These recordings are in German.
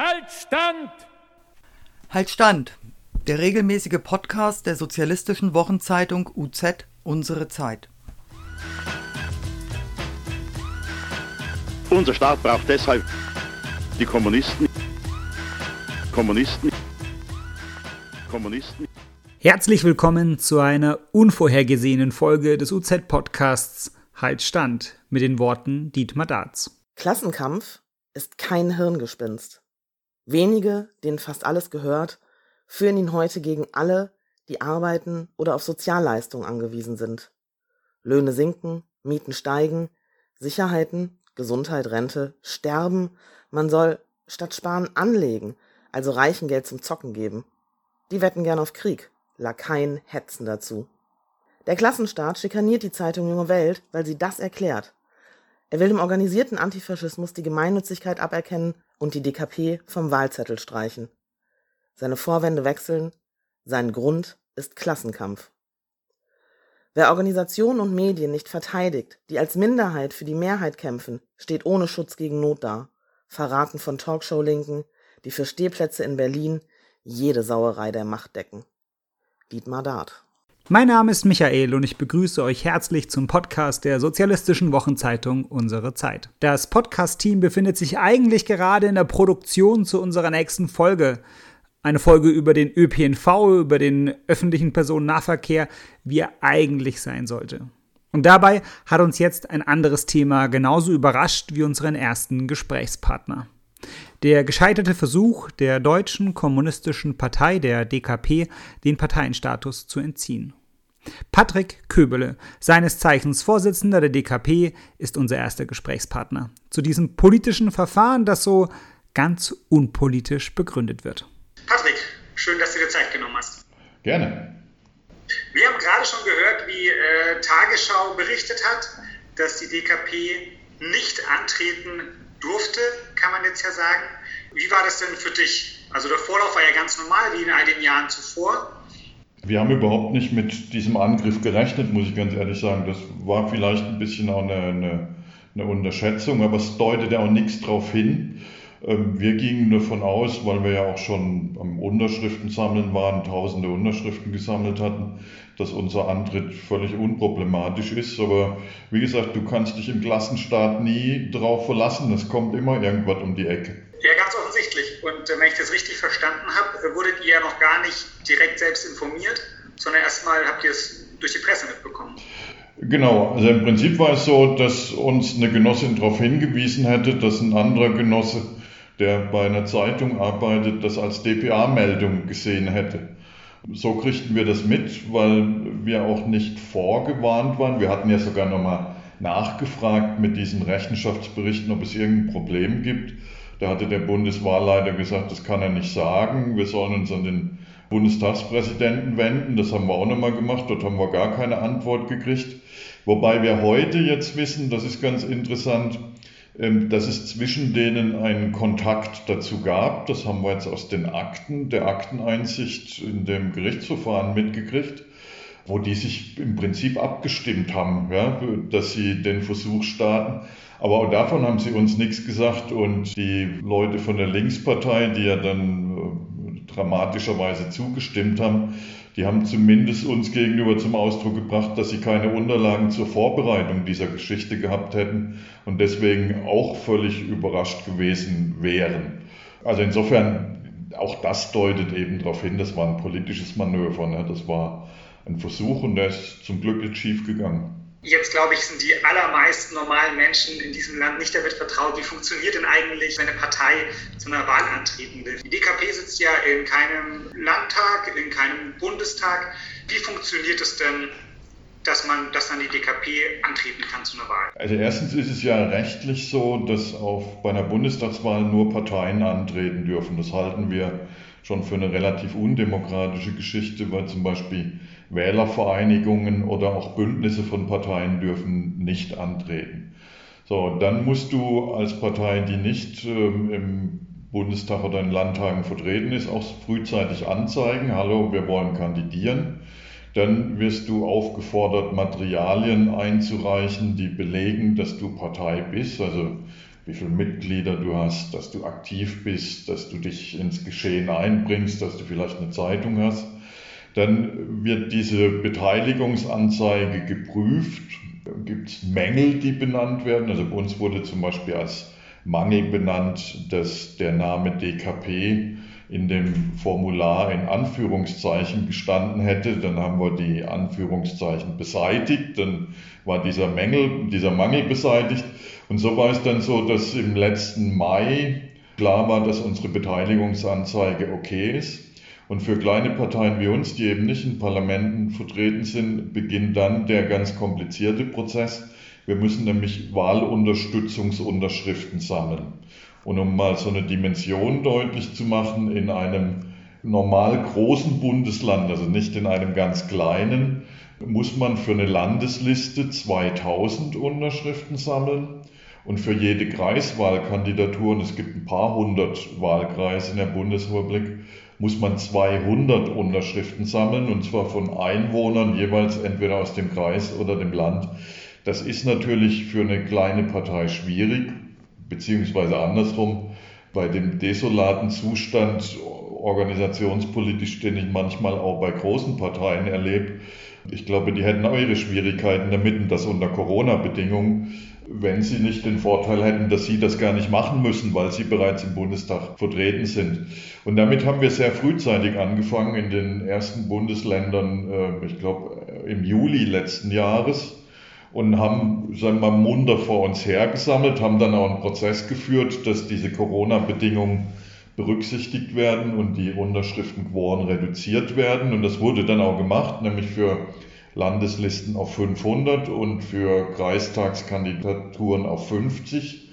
Halt Stand! Halt Stand! Der regelmäßige Podcast der sozialistischen Wochenzeitung UZ Unsere Zeit. Unser Staat braucht deshalb die Kommunisten. Kommunisten. Kommunisten. Herzlich willkommen zu einer unvorhergesehenen Folge des UZ-Podcasts Halt Stand mit den Worten Dietmar Darz. Klassenkampf ist kein Hirngespinst. Wenige, denen fast alles gehört, führen ihn heute gegen alle, die arbeiten oder auf Sozialleistungen angewiesen sind. Löhne sinken, Mieten steigen, Sicherheiten, Gesundheit, Rente sterben, man soll statt sparen anlegen, also Reichen Geld zum Zocken geben. Die wetten gern auf Krieg, Lakaien hetzen dazu. Der Klassenstaat schikaniert die Zeitung Junge Welt, weil sie das erklärt. Er will dem organisierten Antifaschismus die Gemeinnützigkeit aberkennen und die DKP vom Wahlzettel streichen. Seine Vorwände wechseln, sein Grund ist Klassenkampf. Wer Organisationen und Medien nicht verteidigt, die als Minderheit für die Mehrheit kämpfen, steht ohne Schutz gegen Not da. Verraten von Talkshow-Linken, die für Stehplätze in Berlin jede Sauerei der Macht decken. Dietmar Dart. Mein Name ist Michael und ich begrüße euch herzlich zum Podcast der sozialistischen Wochenzeitung Unsere Zeit. Das Podcast-Team befindet sich eigentlich gerade in der Produktion zu unserer nächsten Folge. Eine Folge über den ÖPNV, über den öffentlichen Personennahverkehr, wie er eigentlich sein sollte. Und dabei hat uns jetzt ein anderes Thema genauso überrascht wie unseren ersten Gesprächspartner. Der gescheiterte Versuch der Deutschen Kommunistischen Partei, der DKP, den Parteienstatus zu entziehen. Patrick Köbele, seines Zeichens Vorsitzender der DKP, ist unser erster Gesprächspartner zu diesem politischen Verfahren, das so ganz unpolitisch begründet wird. Patrick, schön, dass du dir Zeit genommen hast. Gerne. Wir haben gerade schon gehört, wie äh, Tagesschau berichtet hat, dass die DKP nicht antreten durfte, kann man jetzt ja sagen. Wie war das denn für dich? Also der Vorlauf war ja ganz normal, wie in all den Jahren zuvor. Wir haben überhaupt nicht mit diesem Angriff gerechnet, muss ich ganz ehrlich sagen. Das war vielleicht ein bisschen auch eine, eine, eine Unterschätzung, aber es deutet ja auch nichts darauf hin. Ähm, wir gingen davon aus, weil wir ja auch schon am Unterschriften sammeln waren, tausende Unterschriften gesammelt hatten, dass unser Antritt völlig unproblematisch ist. Aber wie gesagt, du kannst dich im Klassenstaat nie darauf verlassen. Es kommt immer irgendwas um die Ecke. Ja, ganz offensichtlich. Und äh, wenn ich das richtig verstanden habe, äh, wurdet ihr ja noch gar nicht direkt selbst informiert, sondern erstmal habt ihr es durch die Presse mitbekommen. Genau, also im Prinzip war es so, dass uns eine Genossin darauf hingewiesen hätte, dass ein anderer Genosse, der bei einer Zeitung arbeitet, das als DPA-Meldung gesehen hätte. So kriegten wir das mit, weil wir auch nicht vorgewarnt waren. Wir hatten ja sogar nochmal nachgefragt mit diesen Rechenschaftsberichten, ob es irgendein Problem gibt. Da hatte der Bundeswahlleiter gesagt, das kann er nicht sagen. Wir sollen uns an den Bundestagspräsidenten wenden. Das haben wir auch nochmal gemacht. Dort haben wir gar keine Antwort gekriegt. Wobei wir heute jetzt wissen, das ist ganz interessant, ähm, dass es zwischen denen einen Kontakt dazu gab. Das haben wir jetzt aus den Akten, der Akteneinsicht in dem Gerichtsverfahren mitgekriegt, wo die sich im Prinzip abgestimmt haben, ja, dass sie den Versuch starten. Aber auch davon haben sie uns nichts gesagt und die Leute von der Linkspartei, die ja dann äh, dramatischerweise zugestimmt haben, die haben zumindest uns gegenüber zum Ausdruck gebracht, dass sie keine Unterlagen zur Vorbereitung dieser Geschichte gehabt hätten und deswegen auch völlig überrascht gewesen wären. Also insofern, auch das deutet eben darauf hin, das war ein politisches Manöver. Ne? Das war ein Versuch und der ist zum Glück jetzt schief gegangen. Jetzt, glaube ich, sind die allermeisten normalen Menschen in diesem Land nicht damit vertraut, wie funktioniert denn eigentlich, wenn eine Partei zu einer Wahl antreten will. Die DKP sitzt ja in keinem Landtag, in keinem Bundestag. Wie funktioniert es denn, dass man, dass dann die DKP antreten kann zu einer Wahl? Also erstens ist es ja rechtlich so, dass auf, bei einer Bundestagswahl nur Parteien antreten dürfen. Das halten wir schon für eine relativ undemokratische Geschichte, weil zum Beispiel Wählervereinigungen oder auch Bündnisse von Parteien dürfen nicht antreten. So, dann musst du als Partei, die nicht ähm, im Bundestag oder in Landtagen vertreten ist, auch frühzeitig anzeigen, hallo, wir wollen kandidieren. Dann wirst du aufgefordert, Materialien einzureichen, die belegen, dass du Partei bist. Also wie viele Mitglieder du hast, dass du aktiv bist, dass du dich ins Geschehen einbringst, dass du vielleicht eine Zeitung hast. Dann wird diese Beteiligungsanzeige geprüft. Gibt es Mängel, die benannt werden? Also bei uns wurde zum Beispiel als Mangel benannt, dass der Name DKP in dem Formular in Anführungszeichen gestanden hätte. Dann haben wir die Anführungszeichen beseitigt, dann war dieser Mängel, dieser Mangel beseitigt. Und so war es dann so, dass im letzten Mai klar war, dass unsere Beteiligungsanzeige okay ist. Und für kleine Parteien wie uns, die eben nicht in Parlamenten vertreten sind, beginnt dann der ganz komplizierte Prozess. Wir müssen nämlich Wahlunterstützungsunterschriften sammeln. Und um mal so eine Dimension deutlich zu machen, in einem normal großen Bundesland, also nicht in einem ganz kleinen, muss man für eine Landesliste 2000 Unterschriften sammeln. Und für jede Kreiswahlkandidatur, und es gibt ein paar hundert Wahlkreise in der Bundesrepublik, muss man 200 Unterschriften sammeln, und zwar von Einwohnern jeweils entweder aus dem Kreis oder dem Land. Das ist natürlich für eine kleine Partei schwierig, beziehungsweise andersrum, bei dem desolaten Zustand organisationspolitisch, den ich manchmal auch bei großen Parteien erlebe. Ich glaube, die hätten auch ihre Schwierigkeiten damit und das unter Corona-Bedingungen, wenn sie nicht den Vorteil hätten, dass sie das gar nicht machen müssen, weil sie bereits im Bundestag vertreten sind. Und damit haben wir sehr frühzeitig angefangen in den ersten Bundesländern, äh, ich glaube im Juli letzten Jahres und haben, sagen wir mal, munter vor uns hergesammelt, haben dann auch einen Prozess geführt, dass diese Corona-Bedingungen berücksichtigt werden und die Unterschriftenquoren reduziert werden. Und das wurde dann auch gemacht, nämlich für Landeslisten auf 500 und für Kreistagskandidaturen auf 50.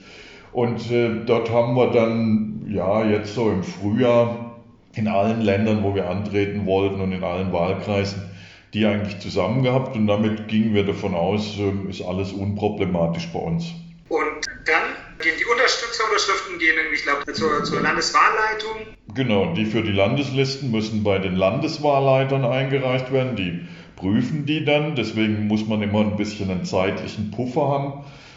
Und äh, dort haben wir dann, ja, jetzt so im Frühjahr in allen Ländern, wo wir antreten wollten und in allen Wahlkreisen, die eigentlich zusammen gehabt und damit gingen wir davon aus, ähm, ist alles unproblematisch bei uns. Und dann gehen die Unterstützerunterschriften gehen, ich glaube, zur, zur Landeswahlleitung. Genau, die für die Landeslisten müssen bei den Landeswahlleitern eingereicht werden. Die prüfen die dann. Deswegen muss man immer ein bisschen einen zeitlichen Puffer haben,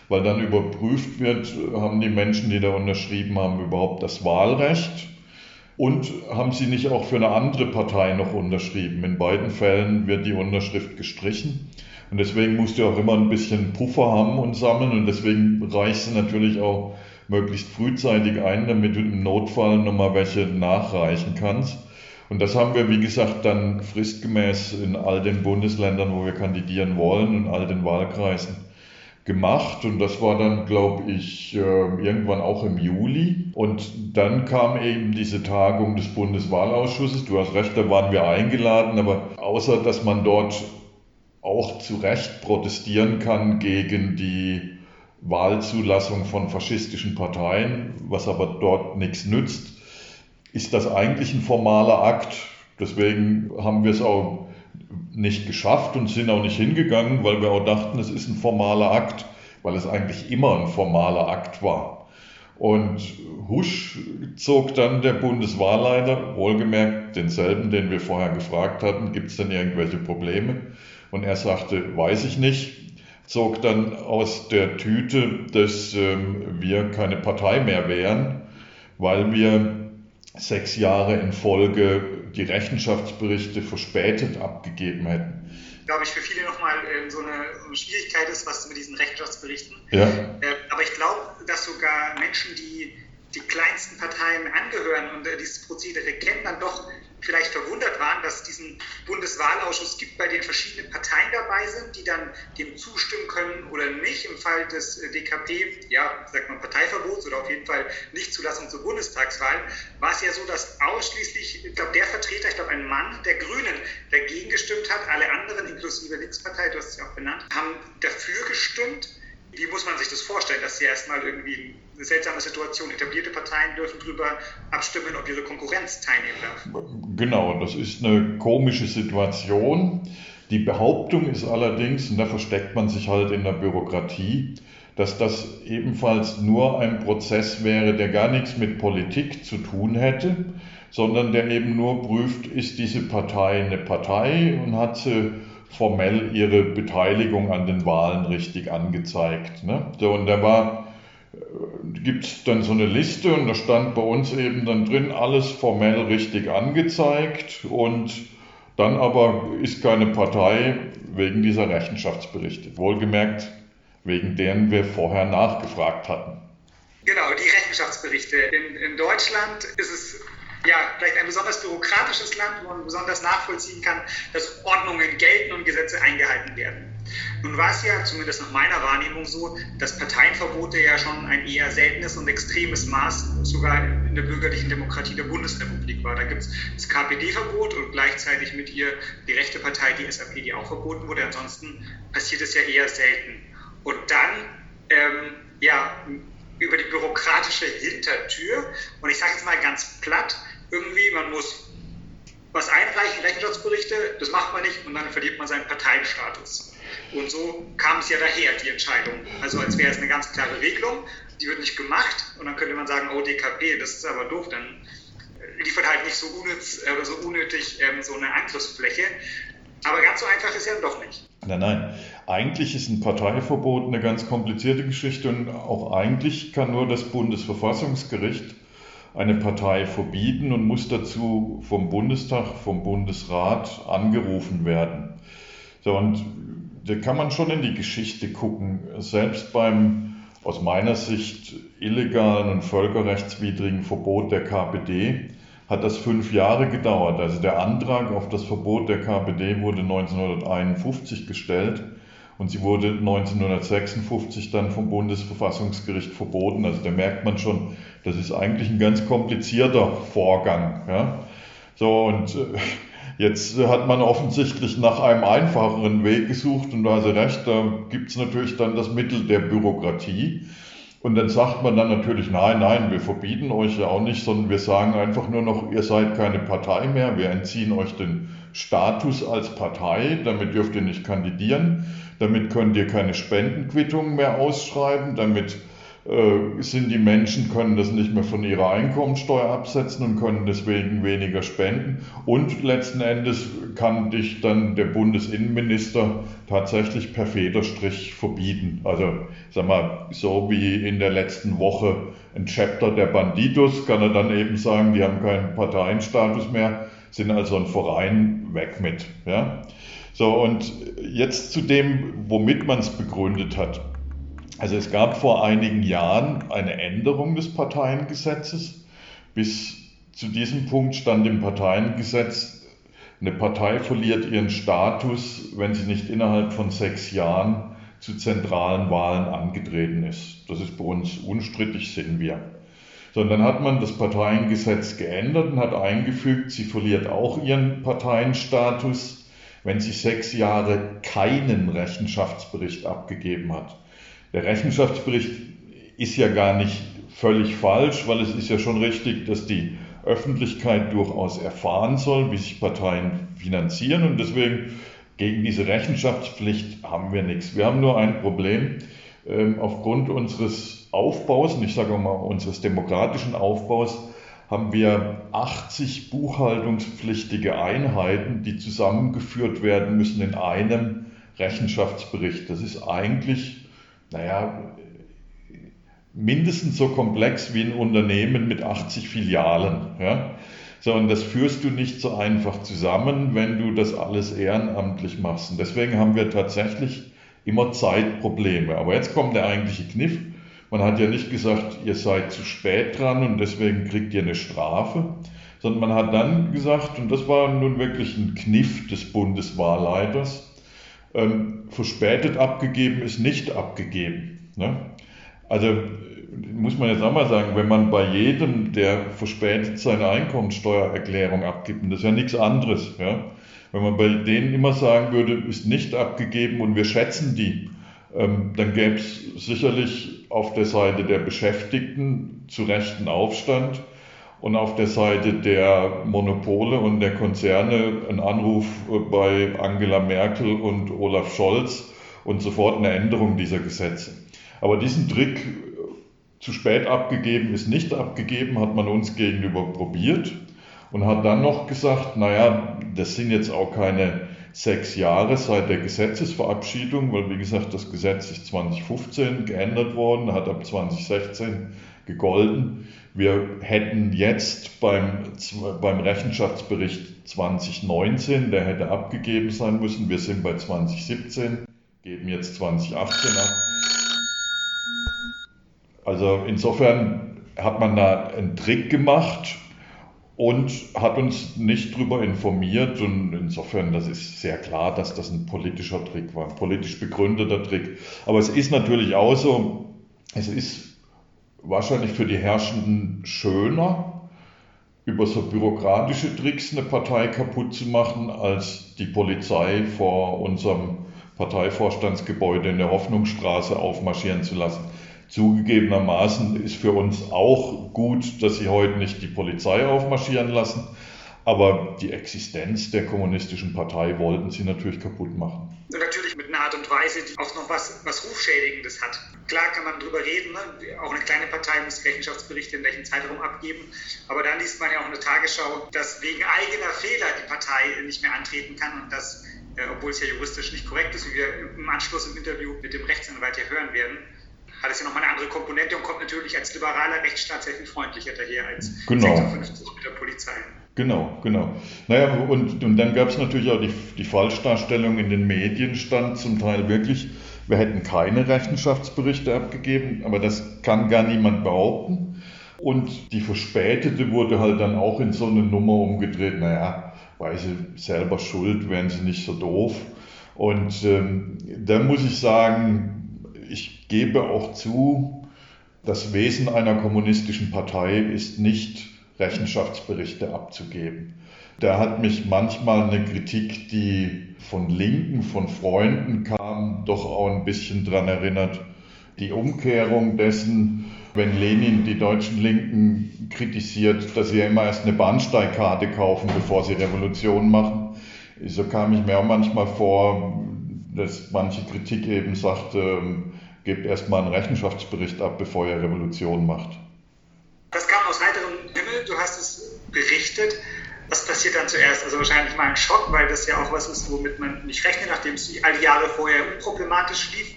weil dann überprüft wird, haben die Menschen, die da unterschrieben haben, überhaupt das Wahlrecht und haben sie nicht auch für eine andere Partei noch unterschrieben? In beiden Fällen wird die Unterschrift gestrichen. Und deswegen musst du auch immer ein bisschen Puffer haben und sammeln. Und deswegen reichst du natürlich auch möglichst frühzeitig ein, damit du im Notfall nochmal welche nachreichen kannst. Und das haben wir, wie gesagt, dann fristgemäß in all den Bundesländern, wo wir kandidieren wollen und all den Wahlkreisen gemacht und das war dann, glaube ich, äh, irgendwann auch im Juli. Und dann kam eben diese Tagung des Bundeswahlausschusses. Du hast recht, da waren wir eingeladen, aber außer dass man dort auch zu Recht protestieren kann gegen die Wahlzulassung von faschistischen Parteien, was aber dort nichts nützt, ist das eigentlich ein formaler Akt. Deswegen haben wir es auch nicht geschafft und sind auch nicht hingegangen, weil wir auch dachten, es ist ein formaler Akt, weil es eigentlich immer ein formaler Akt war. Und husch zog dann der Bundeswahlleiter, wohlgemerkt denselben, den wir vorher gefragt hatten, gibt es denn irgendwelche Probleme? Und er sagte, weiß ich nicht, zog dann aus der Tüte, dass ähm, wir keine Partei mehr wären, weil wir sechs Jahre in Folge die Rechenschaftsberichte verspätet abgegeben hätten. Glaube ich, für viele nochmal äh, so, eine, so eine Schwierigkeit ist, was mit diesen Rechenschaftsberichten. Ja. Äh, aber ich glaube, dass sogar Menschen, die die kleinsten Parteien angehören und äh, dieses Prozedere kennen, dann doch vielleicht verwundert waren, dass es diesen Bundeswahlausschuss gibt, bei dem verschiedene Parteien dabei sind, die dann dem zustimmen können oder nicht. Im Fall des äh, DKP, ja, sagt man Parteiverbots oder auf jeden Fall Nichtzulassung zur Bundestagswahl, war es ja so, dass ausschließlich, ich glaube, der Vertreter, ich glaube, ein Mann der Grünen dagegen gestimmt hat. Alle anderen, inklusive Linkspartei, du hast es ja auch benannt, haben dafür gestimmt. Wie muss man sich das vorstellen, dass sie erstmal irgendwie eine seltsame Situation. Etablierte Parteien dürfen darüber abstimmen, ob ihre Konkurrenz teilnehmen darf. Genau, das ist eine komische Situation. Die Behauptung ist allerdings, und da versteckt man sich halt in der Bürokratie, dass das ebenfalls nur ein Prozess wäre, der gar nichts mit Politik zu tun hätte, sondern der eben nur prüft, ist diese Partei eine Partei und hat sie formell ihre Beteiligung an den Wahlen richtig angezeigt. Ne? Und da war gibt es dann so eine Liste und da stand bei uns eben dann drin, alles formell richtig angezeigt und dann aber ist keine Partei wegen dieser Rechenschaftsberichte. Wohlgemerkt, wegen deren wir vorher nachgefragt hatten. Genau, die Rechenschaftsberichte. In, in Deutschland ist es ja, vielleicht ein besonders bürokratisches Land, wo man besonders nachvollziehen kann, dass Ordnungen gelten und Gesetze eingehalten werden. Nun war es ja, zumindest nach meiner Wahrnehmung so, dass Parteienverbote ja schon ein eher seltenes und extremes Maß sogar in der bürgerlichen Demokratie der Bundesrepublik war. Da gibt es das KPD-Verbot und gleichzeitig mit ihr die rechte Partei, die SAP, die auch verboten wurde. Ansonsten passiert es ja eher selten. Und dann, ähm, ja, über die bürokratische Hintertür. Und ich sage jetzt mal ganz platt, irgendwie, man muss was einreichen, Rechenschaftsberichte, das macht man nicht und dann verliert man seinen Parteienstatus. Und so kam es ja daher, die Entscheidung. Also als wäre es eine ganz klare Regelung, die wird nicht gemacht und dann könnte man sagen, oh DKP, das ist aber doof, dann liefert halt nicht so, unnütz, äh, so unnötig ähm, so eine Angriffsfläche. Aber ganz so einfach ist ja doch nicht. Nein, nein. Eigentlich ist ein Parteiverbot eine ganz komplizierte Geschichte und auch eigentlich kann nur das Bundesverfassungsgericht eine Partei verbieten und muss dazu vom Bundestag, vom Bundesrat angerufen werden. So, und da kann man schon in die Geschichte gucken. Selbst beim aus meiner Sicht illegalen und völkerrechtswidrigen Verbot der KPD hat das fünf Jahre gedauert. Also der Antrag auf das Verbot der KPD wurde 1951 gestellt und sie wurde 1956 dann vom Bundesverfassungsgericht verboten. Also da merkt man schon, das ist eigentlich ein ganz komplizierter Vorgang. Ja. So und äh, jetzt hat man offensichtlich nach einem einfacheren Weg gesucht und da du recht, da gibt es natürlich dann das Mittel der Bürokratie. Und dann sagt man dann natürlich, nein, nein, wir verbieten euch ja auch nicht, sondern wir sagen einfach nur noch, ihr seid keine Partei mehr, wir entziehen euch den Status als Partei, damit dürft ihr nicht kandidieren, damit könnt ihr keine Spendenquittungen mehr ausschreiben, damit äh, sind die Menschen, können das nicht mehr von ihrer Einkommensteuer absetzen und können deswegen weniger spenden. Und letzten Endes kann dich dann der Bundesinnenminister tatsächlich per Federstrich verbieten. Also, sag mal, so wie in der letzten Woche ein Chapter der Bandidos, kann er dann eben sagen, die haben keinen Parteienstatus mehr, sind also ein Verein weg mit. Ja? So, und jetzt zu dem, womit man es begründet hat. Also es gab vor einigen Jahren eine Änderung des Parteiengesetzes. Bis zu diesem Punkt stand im Parteiengesetz, eine Partei verliert ihren Status, wenn sie nicht innerhalb von sechs Jahren zu zentralen Wahlen angetreten ist. Das ist bei uns unstrittig, sind wir. Sondern hat man das Parteiengesetz geändert und hat eingefügt, sie verliert auch ihren Parteienstatus, wenn sie sechs Jahre keinen Rechenschaftsbericht abgegeben hat. Der Rechenschaftsbericht ist ja gar nicht völlig falsch, weil es ist ja schon richtig, dass die Öffentlichkeit durchaus erfahren soll, wie sich Parteien finanzieren und deswegen gegen diese Rechenschaftspflicht haben wir nichts. Wir haben nur ein Problem. Ähm, aufgrund unseres Aufbaus, und ich sage mal unseres demokratischen Aufbaus, haben wir 80 buchhaltungspflichtige Einheiten, die zusammengeführt werden müssen in einem Rechenschaftsbericht. Das ist eigentlich naja, mindestens so komplex wie ein Unternehmen mit 80 Filialen. Ja? So, und das führst du nicht so einfach zusammen, wenn du das alles ehrenamtlich machst. Und deswegen haben wir tatsächlich immer Zeitprobleme. Aber jetzt kommt der eigentliche Kniff. Man hat ja nicht gesagt, ihr seid zu spät dran und deswegen kriegt ihr eine Strafe, sondern man hat dann gesagt, und das war nun wirklich ein Kniff des Bundeswahlleiters, ähm, verspätet abgegeben ist nicht abgegeben. Ne? Also muss man jetzt auch mal sagen, wenn man bei jedem, der verspätet seine Einkommensteuererklärung abgibt, und das ist ja nichts anderes, ja? wenn man bei denen immer sagen würde, ist nicht abgegeben und wir schätzen die, ähm, dann gäbe es sicherlich auf der Seite der Beschäftigten zu rechten Aufstand und auf der Seite der Monopole und der Konzerne ein Anruf bei Angela Merkel und Olaf Scholz und sofort eine Änderung dieser Gesetze. Aber diesen Trick zu spät abgegeben ist nicht abgegeben, hat man uns gegenüber probiert und hat dann noch gesagt, naja, das sind jetzt auch keine sechs Jahre seit der Gesetzesverabschiedung, weil wie gesagt, das Gesetz ist 2015 geändert worden, hat ab 2016 gegolten. Wir hätten jetzt beim, beim Rechenschaftsbericht 2019, der hätte abgegeben sein müssen, wir sind bei 2017, geben jetzt 2018 ab. Also insofern hat man da einen Trick gemacht und hat uns nicht darüber informiert. Und insofern, das ist sehr klar, dass das ein politischer Trick war, ein politisch begründeter Trick. Aber es ist natürlich auch so, es ist wahrscheinlich für die Herrschenden schöner, über so bürokratische Tricks eine Partei kaputt zu machen, als die Polizei vor unserem Parteivorstandsgebäude in der Hoffnungsstraße aufmarschieren zu lassen. Zugegebenermaßen ist für uns auch gut, dass sie heute nicht die Polizei aufmarschieren lassen, aber die Existenz der kommunistischen Partei wollten sie natürlich kaputt machen. Natürlich mit einer Art und Weise, die auch noch was, was Rufschädigendes hat. Klar kann man drüber reden, ne? auch eine kleine Partei muss Rechenschaftsberichte in welchem Zeitraum abgeben, aber dann liest man ja auch in der Tagesschau, dass wegen eigener Fehler die Partei nicht mehr antreten kann und das, äh, obwohl es ja juristisch nicht korrekt ist, wie wir im Anschluss im Interview mit dem Rechtsanwalt hier hören werden, hat es ja nochmal eine andere Komponente und kommt natürlich als liberaler Rechtsstaat sehr viel freundlicher daher als genau. 56 mit der Polizei. Genau, genau. Naja, und, und dann gab es natürlich auch die, die Falschdarstellung in den Medien, stand zum Teil wirklich, wir hätten keine Rechenschaftsberichte abgegeben, aber das kann gar niemand behaupten. Und die verspätete wurde halt dann auch in so eine Nummer umgedreht, naja, weil sie selber schuld, wären sie nicht so doof. Und ähm, da muss ich sagen, ich gebe auch zu, das Wesen einer kommunistischen Partei ist nicht Rechenschaftsberichte abzugeben. Da hat mich manchmal eine Kritik, die von Linken, von Freunden kam, doch auch ein bisschen daran erinnert. Die Umkehrung dessen, wenn Lenin die deutschen Linken kritisiert, dass sie ja immer erst eine Bahnsteigkarte kaufen, bevor sie Revolution machen. So kam ich mir auch manchmal vor, dass manche Kritik eben sagte, ähm, gebt erst mal einen Rechenschaftsbericht ab, bevor ihr Revolution macht. Das kam aus heiterem Himmel, du hast es berichtet. Was passiert dann zuerst? Also wahrscheinlich mal ein Schock, weil das ja auch was ist, womit man nicht rechnet, nachdem es all die Jahre vorher unproblematisch lief.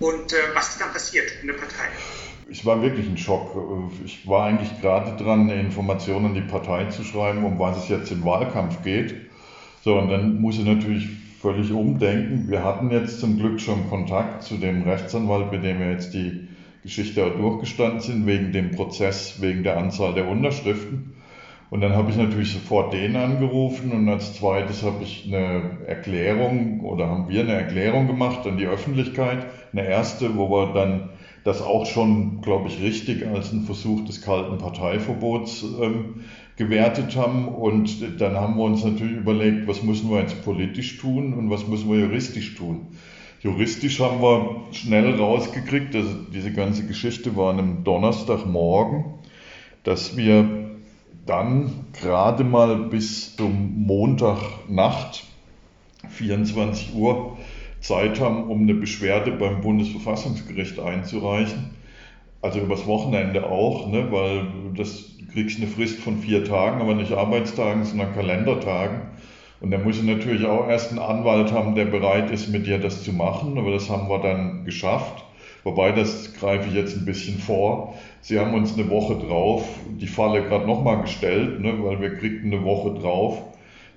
Und äh, was ist dann passiert in der Partei? Es war wirklich ein Schock. Ich war eigentlich gerade dran, eine Information an die Partei zu schreiben, um was es jetzt im Wahlkampf geht. So, und dann muss ich natürlich völlig umdenken. Wir hatten jetzt zum Glück schon Kontakt zu dem Rechtsanwalt, mit dem wir jetzt die Geschichte auch durchgestanden sind, wegen dem Prozess, wegen der Anzahl der Unterschriften. Und dann habe ich natürlich sofort den angerufen und als zweites habe ich eine Erklärung oder haben wir eine Erklärung gemacht an die Öffentlichkeit. Eine erste, wo wir dann das auch schon, glaube ich, richtig als einen Versuch des kalten Parteiverbots ähm, gewertet haben. Und dann haben wir uns natürlich überlegt, was müssen wir jetzt politisch tun und was müssen wir juristisch tun. Juristisch haben wir schnell rausgekriegt, also diese ganze Geschichte war an einem Donnerstagmorgen, dass wir dann gerade mal bis zum Montagnacht 24 Uhr Zeit haben, um eine Beschwerde beim Bundesverfassungsgericht einzureichen. Also übers Wochenende auch, ne, weil das kriegst eine Frist von vier Tagen, aber nicht Arbeitstagen, sondern Kalendertagen. Und dann muss ich natürlich auch erst einen Anwalt haben, der bereit ist, mit dir das zu machen. Aber das haben wir dann geschafft. Wobei, das greife ich jetzt ein bisschen vor. Sie haben uns eine Woche drauf die Falle gerade nochmal gestellt, ne, weil wir kriegten eine Woche drauf.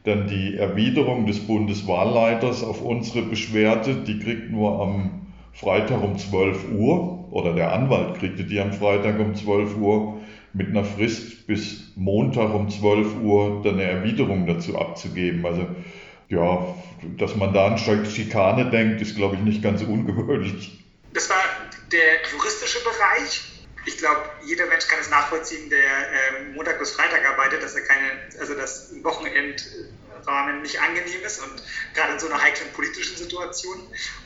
Dann die Erwiderung des Bundeswahlleiters auf unsere Beschwerde, die kriegten wir am Freitag um 12 Uhr. Oder der Anwalt kriegte die am Freitag um 12 Uhr mit einer Frist bis Montag um 12 Uhr dann eine Erwiderung dazu abzugeben. Also ja, dass man da an Schikane denkt, ist, glaube ich, nicht ganz ungewöhnlich. Das war der juristische Bereich. Ich glaube, jeder Mensch kann es nachvollziehen, der äh, Montag bis Freitag arbeitet, dass er keine, also das Wochenendrahmen nicht angenehm ist und gerade in so einer heiklen politischen Situation.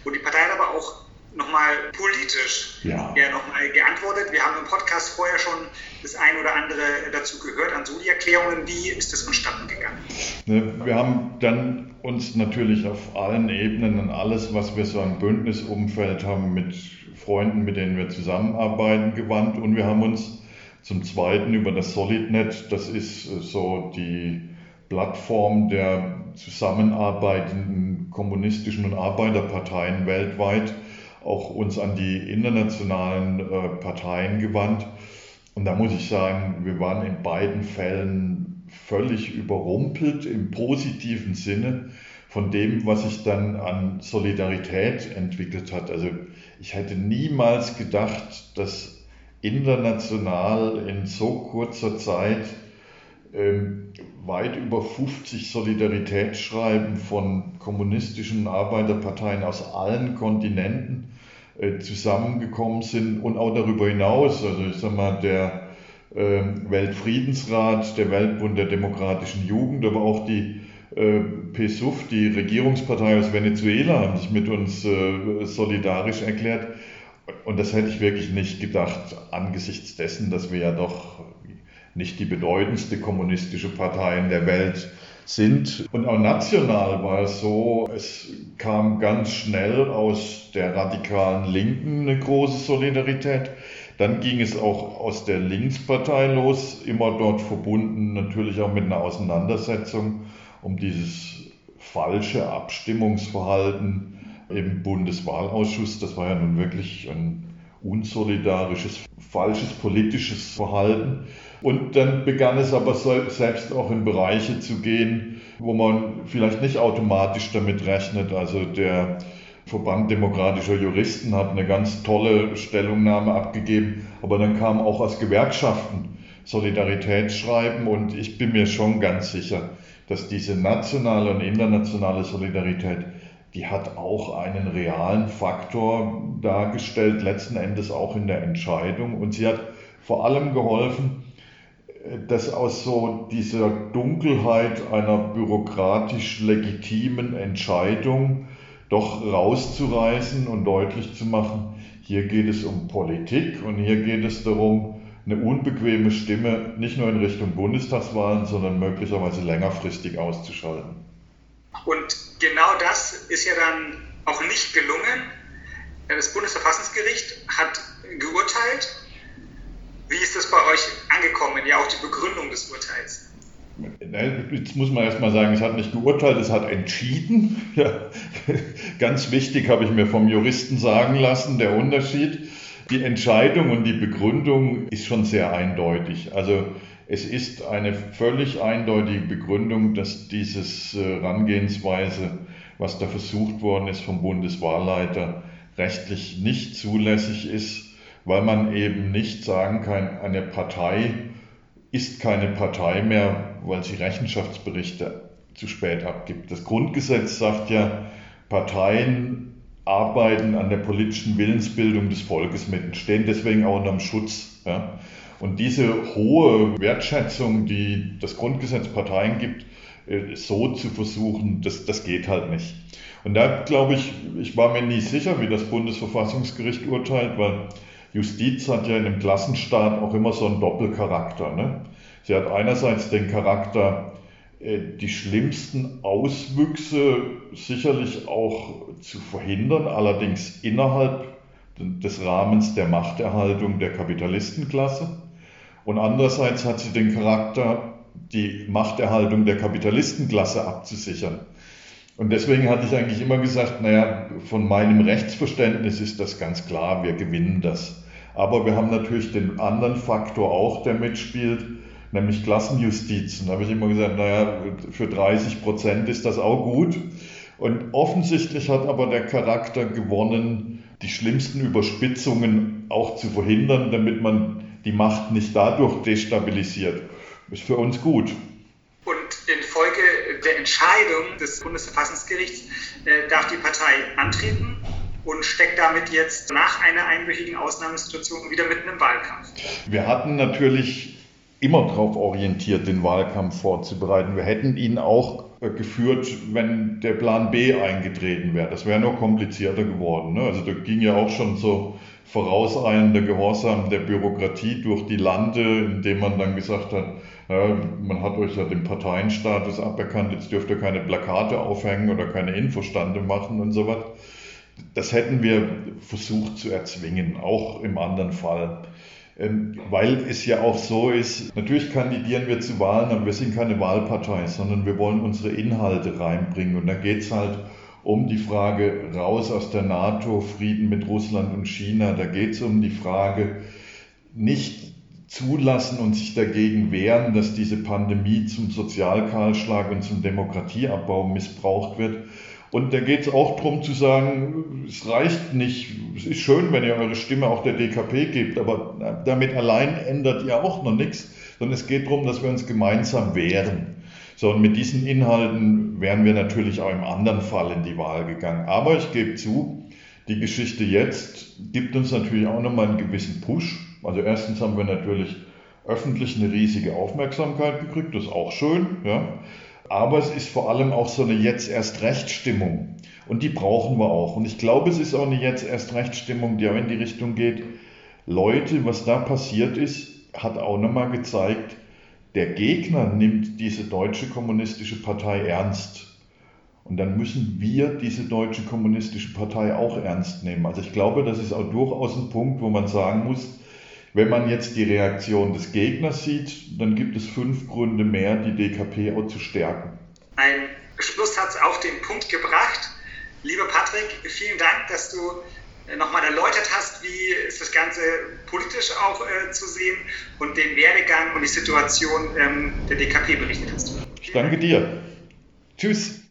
Und die Partei hat aber auch nochmal politisch ja. ja nochmal geantwortet. Wir haben im Podcast vorher schon das ein oder andere dazu gehört, an Soli-Erklärungen. Wie ist das vonstatten gegangen? Ne, wir haben dann uns natürlich auf allen Ebenen an alles, was wir so im Bündnisumfeld haben, mit Freunden, mit denen wir zusammenarbeiten, gewandt und wir haben uns zum Zweiten über das SolidNet, das ist so die Plattform der zusammenarbeitenden kommunistischen und Arbeiterparteien weltweit auch uns an die internationalen äh, Parteien gewandt. Und da muss ich sagen, wir waren in beiden Fällen völlig überrumpelt im positiven Sinne von dem, was sich dann an Solidarität entwickelt hat. Also ich hätte niemals gedacht, dass international in so kurzer Zeit ähm, weit über 50 Solidaritätsschreiben von kommunistischen Arbeiterparteien aus allen Kontinenten zusammengekommen sind und auch darüber hinaus, also ich sag mal, der äh, Weltfriedensrat, der Weltbund der demokratischen Jugend, aber auch die äh, PSUF, die Regierungspartei aus Venezuela, haben sich mit uns äh, solidarisch erklärt. Und das hätte ich wirklich nicht gedacht, angesichts dessen, dass wir ja doch nicht die bedeutendste kommunistische Partei in der Welt sind. Und auch national war es so, es kam ganz schnell aus der radikalen Linken eine große Solidarität. Dann ging es auch aus der Linkspartei los, immer dort verbunden natürlich auch mit einer Auseinandersetzung um dieses falsche Abstimmungsverhalten im Bundeswahlausschuss. Das war ja nun wirklich ein unsolidarisches, falsches politisches Verhalten. Und dann begann es aber selbst auch in Bereiche zu gehen, wo man vielleicht nicht automatisch damit rechnet. Also der Verband demokratischer Juristen hat eine ganz tolle Stellungnahme abgegeben, aber dann kam auch aus Gewerkschaften Solidaritätsschreiben und ich bin mir schon ganz sicher, dass diese nationale und internationale Solidarität, die hat auch einen realen Faktor dargestellt, letzten Endes auch in der Entscheidung und sie hat vor allem geholfen, dass aus so dieser Dunkelheit einer bürokratisch legitimen Entscheidung doch rauszureißen und deutlich zu machen, hier geht es um Politik und hier geht es darum, eine unbequeme Stimme nicht nur in Richtung Bundestagswahlen, sondern möglicherweise längerfristig auszuschalten. Und genau das ist ja dann auch nicht gelungen. Das Bundesverfassungsgericht hat geurteilt wie ist das bei euch angekommen? Ja, auch die Begründung des Urteils. Jetzt muss man erstmal sagen, es hat nicht geurteilt, es hat entschieden. Ja, ganz wichtig habe ich mir vom Juristen sagen lassen, der Unterschied. Die Entscheidung und die Begründung ist schon sehr eindeutig. Also es ist eine völlig eindeutige Begründung, dass dieses äh, Herangehensweise, was da versucht worden ist vom Bundeswahlleiter, rechtlich nicht zulässig ist weil man eben nicht sagen kann, eine Partei ist keine Partei mehr, weil sie Rechenschaftsberichte zu spät abgibt. Das Grundgesetz sagt ja, Parteien arbeiten an der politischen Willensbildung des Volkes mit und stehen deswegen auch unterm Schutz. Ja. Und diese hohe Wertschätzung, die das Grundgesetz Parteien gibt, äh, so zu versuchen, das, das geht halt nicht. Und da glaube ich, ich war mir nie sicher, wie das Bundesverfassungsgericht urteilt, weil Justiz hat ja in einem Klassenstaat auch immer so einen Doppelcharakter. Ne? Sie hat einerseits den Charakter, äh, die schlimmsten Auswüchse sicherlich auch zu verhindern, allerdings innerhalb des Rahmens der Machterhaltung der Kapitalistenklasse. Und andererseits hat sie den Charakter, die Machterhaltung der Kapitalistenklasse abzusichern. Und deswegen hatte ich eigentlich immer gesagt, naja, von meinem Rechtsverständnis ist das ganz klar, wir gewinnen das. Aber wir haben natürlich den anderen Faktor auch, der mitspielt, nämlich Klassenjustiz. Und da habe ich immer gesagt, naja, für 30 Prozent ist das auch gut. Und offensichtlich hat aber der Charakter gewonnen, die schlimmsten Überspitzungen auch zu verhindern, damit man die Macht nicht dadurch destabilisiert. Ist für uns gut. Und infolge der Entscheidung des Bundesverfassungsgerichts äh, darf die Partei antreten und steckt damit jetzt nach einer einwöchigen Ausnahmesituation wieder mitten im Wahlkampf. Wir hatten natürlich immer darauf orientiert, den Wahlkampf vorzubereiten. Wir hätten ihn auch äh, geführt, wenn der Plan B eingetreten wäre. Das wäre nur komplizierter geworden. Ne? Also da ging ja auch schon so vorauseilender Gehorsam der Bürokratie durch die Lande, indem man dann gesagt hat, ja, man hat euch ja den Parteienstatus aberkannt, jetzt dürft ihr keine Plakate aufhängen oder keine Infostande machen und so was. Das hätten wir versucht zu erzwingen, auch im anderen Fall. Ähm, weil es ja auch so ist, natürlich kandidieren wir zu Wahlen, aber wir sind keine Wahlpartei, sondern wir wollen unsere Inhalte reinbringen. Und da geht es halt um die Frage raus aus der NATO, Frieden mit Russland und China. Da geht es um die Frage, nicht zulassen und sich dagegen wehren, dass diese Pandemie zum Sozialkahlschlag und zum Demokratieabbau missbraucht wird. Und da geht es auch darum zu sagen, es reicht nicht, es ist schön, wenn ihr eure Stimme auch der DKP gebt, aber damit allein ändert ihr auch noch nichts, sondern es geht darum, dass wir uns gemeinsam wehren. So, und mit diesen Inhalten wären wir natürlich auch im anderen Fall in die Wahl gegangen. Aber ich gebe zu, die Geschichte jetzt gibt uns natürlich auch nochmal einen gewissen Push. Also erstens haben wir natürlich öffentlich eine riesige Aufmerksamkeit gekriegt, das ist auch schön, ja. Aber es ist vor allem auch so eine jetzt erst Rechtsstimmung. Und die brauchen wir auch. Und ich glaube, es ist auch eine jetzt erst Rechtsstimmung, die auch in die Richtung geht. Leute, was da passiert ist, hat auch nochmal gezeigt, der Gegner nimmt diese deutsche kommunistische Partei ernst. Und dann müssen wir diese deutsche kommunistische Partei auch ernst nehmen. Also ich glaube, das ist auch durchaus ein Punkt, wo man sagen muss, wenn man jetzt die Reaktion des Gegners sieht, dann gibt es fünf Gründe mehr, die DKP auch zu stärken. Ein Schlusssatz auf den Punkt gebracht. Lieber Patrick, vielen Dank, dass du äh, nochmal erläutert hast, wie ist das Ganze politisch auch äh, zu sehen und den Werdegang und die Situation ähm, der DKP berichtet hast. Ich danke dir. Tschüss.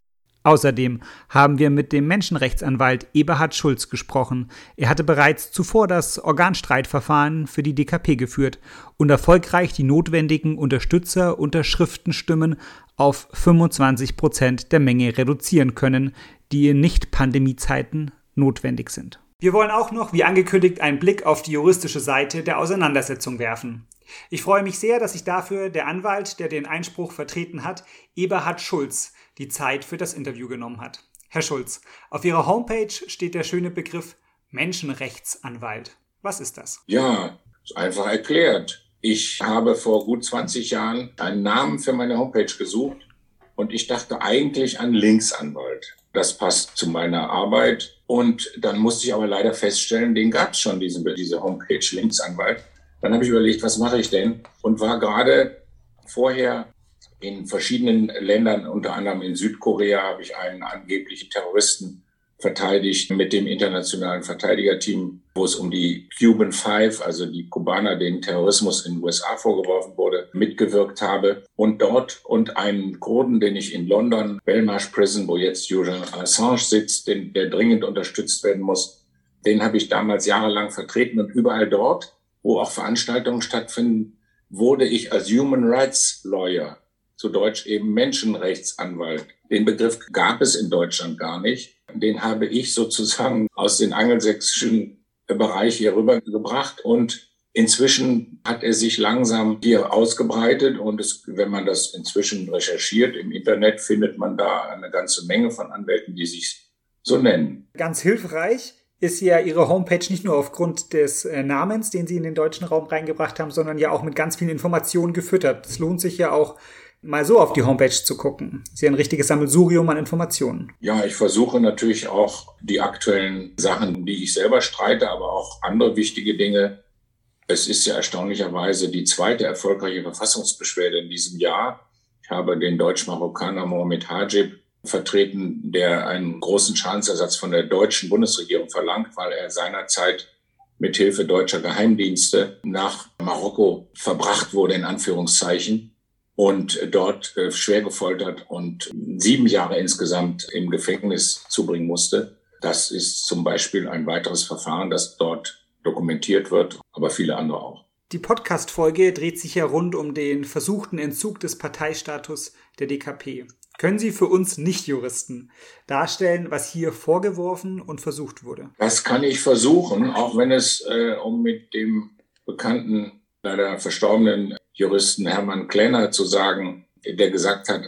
Außerdem haben wir mit dem Menschenrechtsanwalt Eberhard Schulz gesprochen. Er hatte bereits zuvor das Organstreitverfahren für die DKP geführt und erfolgreich die notwendigen Unterstützer-Unterschriftenstimmen auf 25 Prozent der Menge reduzieren können, die in Nicht-Pandemie-Zeiten notwendig sind. Wir wollen auch noch, wie angekündigt, einen Blick auf die juristische Seite der Auseinandersetzung werfen. Ich freue mich sehr, dass sich dafür der Anwalt, der den Einspruch vertreten hat, Eberhard Schulz, die Zeit für das Interview genommen hat. Herr Schulz, auf Ihrer Homepage steht der schöne Begriff Menschenrechtsanwalt. Was ist das? Ja, ist einfach erklärt. Ich habe vor gut 20 Jahren einen Namen für meine Homepage gesucht und ich dachte eigentlich an Linksanwalt. Das passt zu meiner Arbeit. Und dann musste ich aber leider feststellen, den gab es schon, diesen, diese Homepage Linksanwalt. Dann habe ich überlegt, was mache ich denn? Und war gerade vorher in verschiedenen Ländern, unter anderem in Südkorea, habe ich einen angeblichen Terroristen verteidigt mit dem internationalen Verteidigerteam, wo es um die Cuban Five, also die Kubaner, denen Terrorismus in den USA vorgeworfen wurde, mitgewirkt habe. Und dort und einen Kurden, den ich in London, Belmarsh Prison, wo jetzt Julian Assange sitzt, den, der dringend unterstützt werden muss, den habe ich damals jahrelang vertreten und überall dort, wo auch Veranstaltungen stattfinden, wurde ich als Human Rights Lawyer, zu Deutsch eben Menschenrechtsanwalt. Den Begriff gab es in Deutschland gar nicht den habe ich sozusagen aus den angelsächsischen Bereich hier rübergebracht und Inzwischen hat er sich langsam hier ausgebreitet und es, wenn man das inzwischen recherchiert im Internet, findet man da eine ganze Menge von Anwälten, die sich so nennen. Ganz hilfreich ist ja Ihre Homepage nicht nur aufgrund des äh, Namens, den Sie in den deutschen Raum reingebracht haben, sondern ja auch mit ganz vielen Informationen gefüttert. Es lohnt sich ja auch mal so auf die Homepage zu gucken. Ist ja ein richtiges Sammelsurium an Informationen. Ja, ich versuche natürlich auch die aktuellen Sachen, die ich selber streite, aber auch andere wichtige Dinge. Es ist ja erstaunlicherweise die zweite erfolgreiche Verfassungsbeschwerde in diesem Jahr. Ich habe den Deutsch-Marokkaner Mohamed Hajib vertreten, der einen großen Schadensersatz von der deutschen Bundesregierung verlangt, weil er seinerzeit mit Hilfe deutscher Geheimdienste nach Marokko verbracht wurde, in Anführungszeichen und dort äh, schwer gefoltert und sieben Jahre insgesamt im Gefängnis zubringen musste. Das ist zum Beispiel ein weiteres Verfahren, das dort dokumentiert wird, aber viele andere auch. Die Podcast-Folge dreht sich ja rund um den versuchten Entzug des Parteistatus der DKP. Können Sie für uns Nichtjuristen darstellen, was hier vorgeworfen und versucht wurde? Das kann ich versuchen, auch wenn es äh, um mit dem bekannten, leider verstorbenen Juristen Hermann Klenner zu sagen, der gesagt hat,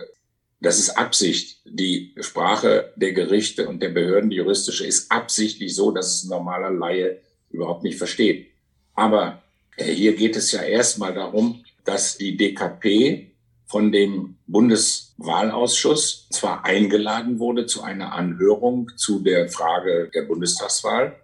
das ist Absicht. Die Sprache der Gerichte und der Behörden, die juristische, ist absichtlich so, dass es ein normaler Laie überhaupt nicht versteht. Aber äh, hier geht es ja erstmal darum, dass die DKP von dem Bundeswahlausschuss zwar eingeladen wurde zu einer Anhörung zu der Frage der Bundestagswahl,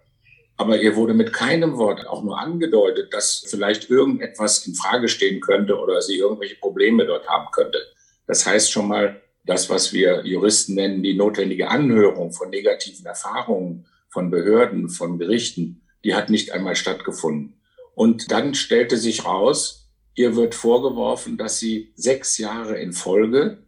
aber ihr wurde mit keinem Wort auch nur angedeutet, dass vielleicht irgendetwas in Frage stehen könnte oder sie irgendwelche Probleme dort haben könnte. Das heißt schon mal, das, was wir Juristen nennen, die notwendige Anhörung von negativen Erfahrungen von Behörden, von Gerichten, die hat nicht einmal stattgefunden. Und dann stellte sich raus, ihr wird vorgeworfen, dass sie sechs Jahre in Folge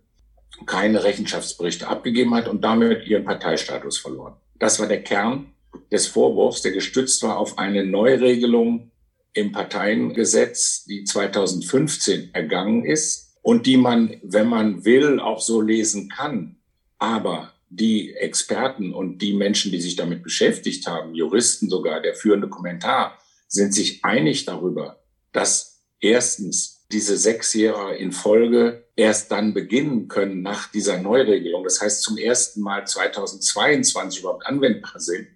keine Rechenschaftsberichte abgegeben hat und damit ihren Parteistatus verloren. Das war der Kern des Vorwurfs, der gestützt war auf eine Neuregelung im Parteiengesetz, die 2015 ergangen ist und die man, wenn man will, auch so lesen kann. Aber die Experten und die Menschen, die sich damit beschäftigt haben, Juristen sogar, der führende Kommentar, sind sich einig darüber, dass erstens diese sechs Jahre in Folge erst dann beginnen können nach dieser Neuregelung. Das heißt, zum ersten Mal 2022 überhaupt anwendbar sind.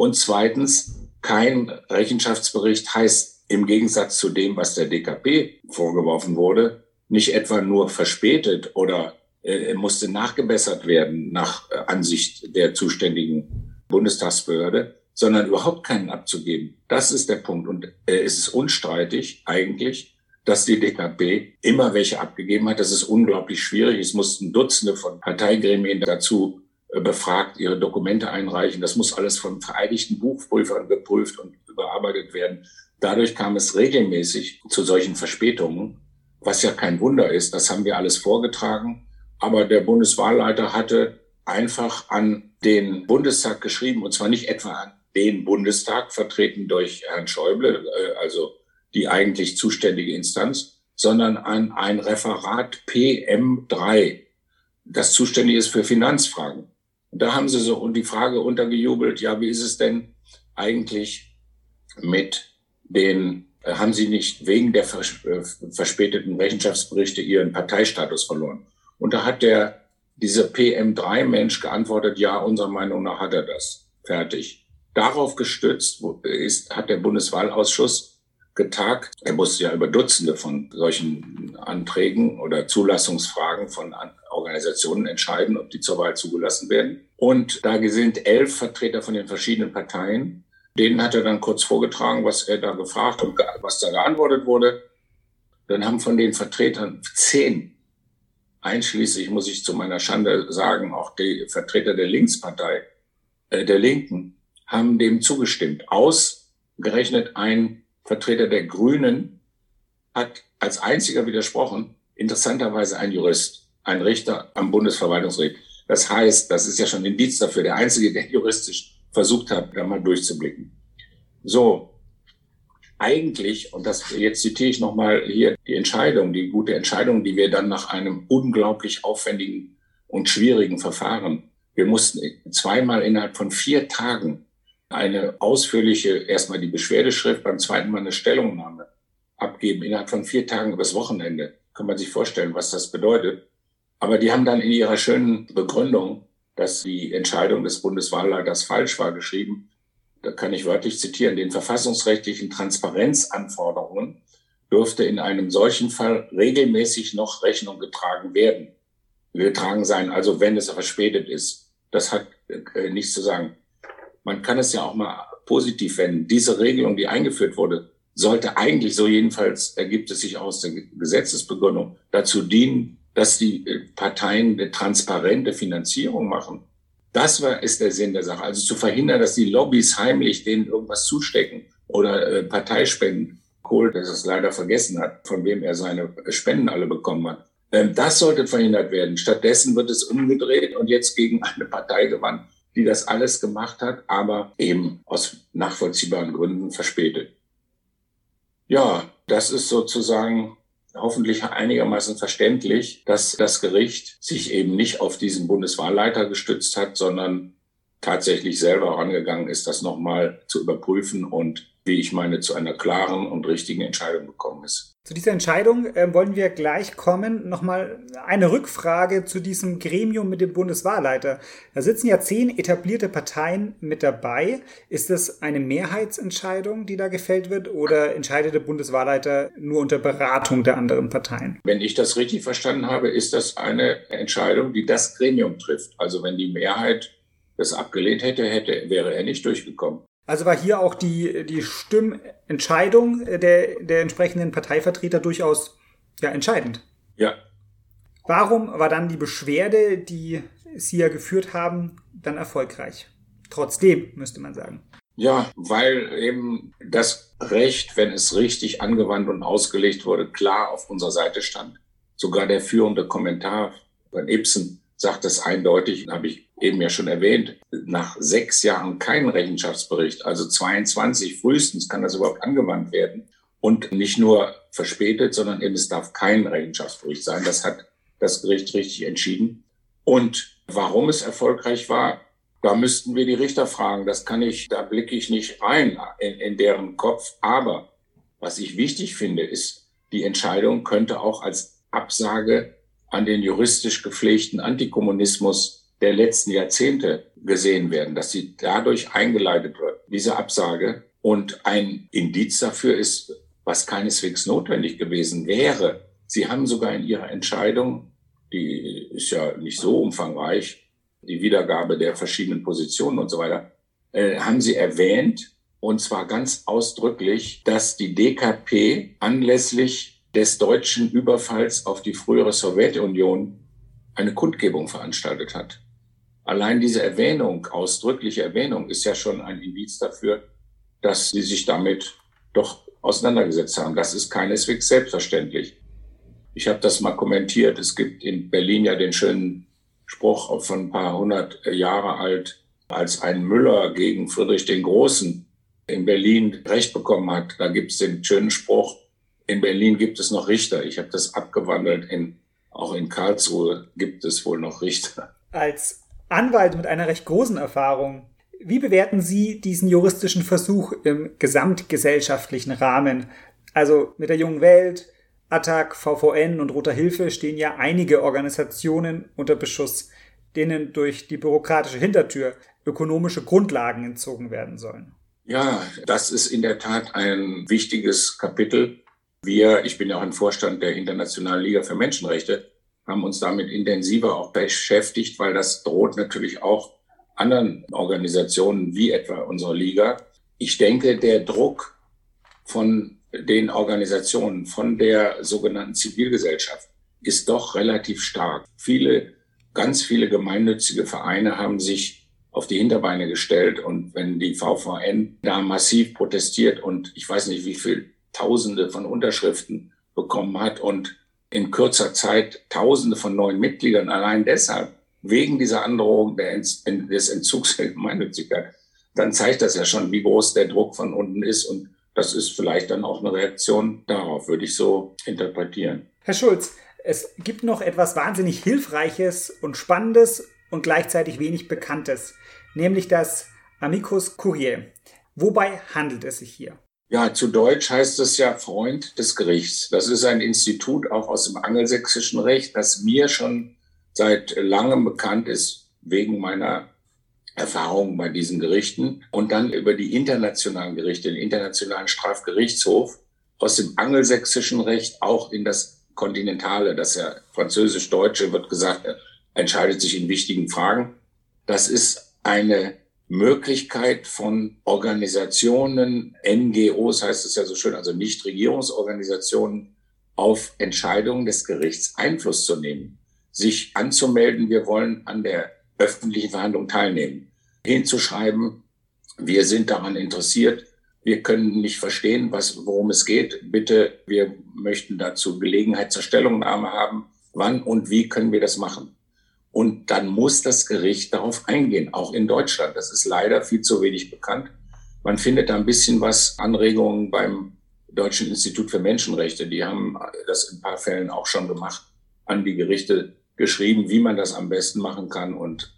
Und zweitens, kein Rechenschaftsbericht heißt im Gegensatz zu dem, was der DKP vorgeworfen wurde, nicht etwa nur verspätet oder äh, musste nachgebessert werden nach äh, Ansicht der zuständigen Bundestagsbehörde, sondern überhaupt keinen abzugeben. Das ist der Punkt. Und äh, es ist unstreitig eigentlich, dass die DKP immer welche abgegeben hat. Das ist unglaublich schwierig. Es mussten Dutzende von Parteigremien dazu befragt, ihre Dokumente einreichen. Das muss alles von vereidigten Buchprüfern geprüft und überarbeitet werden. Dadurch kam es regelmäßig zu solchen Verspätungen, was ja kein Wunder ist. Das haben wir alles vorgetragen. Aber der Bundeswahlleiter hatte einfach an den Bundestag geschrieben, und zwar nicht etwa an den Bundestag, vertreten durch Herrn Schäuble, äh, also die eigentlich zuständige Instanz, sondern an ein Referat PM3, das zuständig ist für Finanzfragen. Und da haben sie so die Frage untergejubelt, ja, wie ist es denn eigentlich mit den, äh, haben Sie nicht wegen der vers äh, verspäteten Rechenschaftsberichte Ihren Parteistatus verloren? Und da hat der, dieser PM3-Mensch geantwortet, ja, unserer Meinung nach hat er das. Fertig. Darauf gestützt ist, hat der Bundeswahlausschuss getagt. Er musste ja über Dutzende von solchen Anträgen oder Zulassungsfragen von Organisationen entscheiden, ob die zur Wahl zugelassen werden. Und da sind elf Vertreter von den verschiedenen Parteien. Denen hat er dann kurz vorgetragen, was er da gefragt und was da geantwortet wurde. Dann haben von den Vertretern zehn, einschließlich, muss ich zu meiner Schande sagen, auch die Vertreter der Linkspartei, äh, der Linken, haben dem zugestimmt. Ausgerechnet ein Vertreter der Grünen hat als einziger widersprochen, interessanterweise ein Jurist, ein Richter am Bundesverwaltungsgericht. Das heißt, das ist ja schon ein Indiz dafür, der Einzige, der juristisch versucht hat, da mal durchzublicken. So, eigentlich, und das jetzt zitiere ich nochmal hier die Entscheidung, die gute Entscheidung, die wir dann nach einem unglaublich aufwendigen und schwierigen Verfahren, wir mussten zweimal innerhalb von vier Tagen eine ausführliche, erstmal die Beschwerdeschrift, beim zweiten Mal eine Stellungnahme abgeben, innerhalb von vier Tagen übers Wochenende. Kann man sich vorstellen, was das bedeutet. Aber die haben dann in ihrer schönen Begründung, dass die Entscheidung des Bundeswahlleiters falsch war, geschrieben, da kann ich wörtlich zitieren, den verfassungsrechtlichen Transparenzanforderungen dürfte in einem solchen Fall regelmäßig noch Rechnung getragen werden, getragen sein, also wenn es verspätet ist. Das hat äh, nichts zu sagen man kann es ja auch mal positiv wenden. Diese Regelung, die eingeführt wurde, sollte eigentlich, so jedenfalls ergibt es sich aus der Gesetzesbegründung, dazu dienen, dass die äh, Parteien eine transparente Finanzierung machen. Das war, ist der Sinn der Sache. Also zu verhindern, dass die Lobbys heimlich denen irgendwas zustecken oder äh, Parteispenden. Kohl, der es leider vergessen hat, von wem er seine Spenden alle bekommen hat. Ähm, das sollte verhindert werden. Stattdessen wird es umgedreht und jetzt gegen eine Partei gewandt, die das alles gemacht hat, aber eben aus nachvollziehbaren Gründen verspätet. Ja, das ist sozusagen hoffentlich einigermaßen verständlich, dass das Gericht sich eben nicht auf diesen Bundeswahlleiter gestützt hat, sondern tatsächlich selber angegangen ist, das nochmal zu überprüfen und wie ich meine, zu einer klaren und richtigen Entscheidung gekommen ist. Zu dieser Entscheidung äh, wollen wir gleich kommen. Nochmal eine Rückfrage zu diesem Gremium mit dem Bundeswahlleiter. Da sitzen ja zehn etablierte Parteien mit dabei. Ist das eine Mehrheitsentscheidung, die da gefällt wird, oder entscheidet der Bundeswahlleiter nur unter Beratung der anderen Parteien? Wenn ich das richtig verstanden habe, ist das eine Entscheidung, die das Gremium trifft. Also wenn die Mehrheit das abgelehnt hätte, hätte wäre er nicht durchgekommen. Also war hier auch die, die Stimmentscheidung der, der entsprechenden Parteivertreter durchaus ja, entscheidend. Ja. Warum war dann die Beschwerde, die Sie ja geführt haben, dann erfolgreich? Trotzdem, müsste man sagen. Ja, weil eben das Recht, wenn es richtig angewandt und ausgelegt wurde, klar auf unserer Seite stand. Sogar der führende Kommentar von Ibsen sagt das eindeutig, habe ich eben ja schon erwähnt, nach sechs Jahren kein Rechenschaftsbericht, also 22 frühestens kann das überhaupt angewandt werden. Und nicht nur verspätet, sondern eben es darf kein Rechenschaftsbericht sein. Das hat das Gericht richtig entschieden. Und warum es erfolgreich war, da müssten wir die Richter fragen. Das kann ich, da blicke ich nicht rein in, in deren Kopf. Aber was ich wichtig finde, ist, die Entscheidung könnte auch als Absage an den juristisch gepflegten Antikommunismus der letzten Jahrzehnte gesehen werden, dass sie dadurch eingeleitet wird, diese Absage. Und ein Indiz dafür ist, was keineswegs notwendig gewesen wäre. Sie haben sogar in Ihrer Entscheidung, die ist ja nicht so umfangreich, die Wiedergabe der verschiedenen Positionen und so weiter, äh, haben Sie erwähnt, und zwar ganz ausdrücklich, dass die DKP anlässlich des deutschen Überfalls auf die frühere Sowjetunion eine Kundgebung veranstaltet hat. Allein diese Erwähnung, ausdrückliche Erwähnung, ist ja schon ein Indiz dafür, dass sie sich damit doch auseinandergesetzt haben. Das ist keineswegs selbstverständlich. Ich habe das mal kommentiert. Es gibt in Berlin ja den schönen Spruch von ein paar hundert Jahre alt, als ein Müller gegen Friedrich den Großen in Berlin Recht bekommen hat. Da gibt es den schönen Spruch, in Berlin gibt es noch Richter. Ich habe das abgewandelt. In, auch in Karlsruhe gibt es wohl noch Richter. Als Anwalt mit einer recht großen Erfahrung, wie bewerten Sie diesen juristischen Versuch im gesamtgesellschaftlichen Rahmen? Also mit der jungen Welt, Attac, VVN und Roter Hilfe stehen ja einige Organisationen unter Beschuss, denen durch die bürokratische Hintertür ökonomische Grundlagen entzogen werden sollen. Ja, das ist in der Tat ein wichtiges Kapitel. Wir, ich bin ja auch ein Vorstand der Internationalen Liga für Menschenrechte, haben uns damit intensiver auch beschäftigt, weil das droht natürlich auch anderen Organisationen wie etwa unserer Liga. Ich denke, der Druck von den Organisationen, von der sogenannten Zivilgesellschaft ist doch relativ stark. Viele, ganz viele gemeinnützige Vereine haben sich auf die Hinterbeine gestellt und wenn die VVN da massiv protestiert und ich weiß nicht, wie viel Tausende von Unterschriften bekommen hat und in kürzer Zeit Tausende von neuen Mitgliedern allein deshalb wegen dieser Androhung des Entzugs der Gemeinnützigkeit, dann zeigt das ja schon, wie groß der Druck von unten ist und das ist vielleicht dann auch eine Reaktion darauf, würde ich so interpretieren. Herr Schulz, es gibt noch etwas wahnsinnig Hilfreiches und Spannendes und gleichzeitig wenig Bekanntes, nämlich das Amicus Curiae. Wobei handelt es sich hier? Ja, zu Deutsch heißt es ja Freund des Gerichts. Das ist ein Institut auch aus dem angelsächsischen Recht, das mir schon seit langem bekannt ist, wegen meiner Erfahrungen bei diesen Gerichten und dann über die internationalen Gerichte, den Internationalen Strafgerichtshof aus dem angelsächsischen Recht auch in das Kontinentale, das ja französisch-deutsche wird gesagt, entscheidet sich in wichtigen Fragen. Das ist eine Möglichkeit von Organisationen, NGOs heißt es ja so schön, also Nichtregierungsorganisationen, auf Entscheidungen des Gerichts Einfluss zu nehmen, sich anzumelden, wir wollen an der öffentlichen Verhandlung teilnehmen, hinzuschreiben, wir sind daran interessiert, wir können nicht verstehen, was, worum es geht. Bitte, wir möchten dazu Gelegenheit zur Stellungnahme haben. Wann und wie können wir das machen? Und dann muss das Gericht darauf eingehen, auch in Deutschland. Das ist leider viel zu wenig bekannt. Man findet da ein bisschen was, Anregungen beim Deutschen Institut für Menschenrechte. Die haben das in ein paar Fällen auch schon gemacht, an die Gerichte geschrieben, wie man das am besten machen kann. Und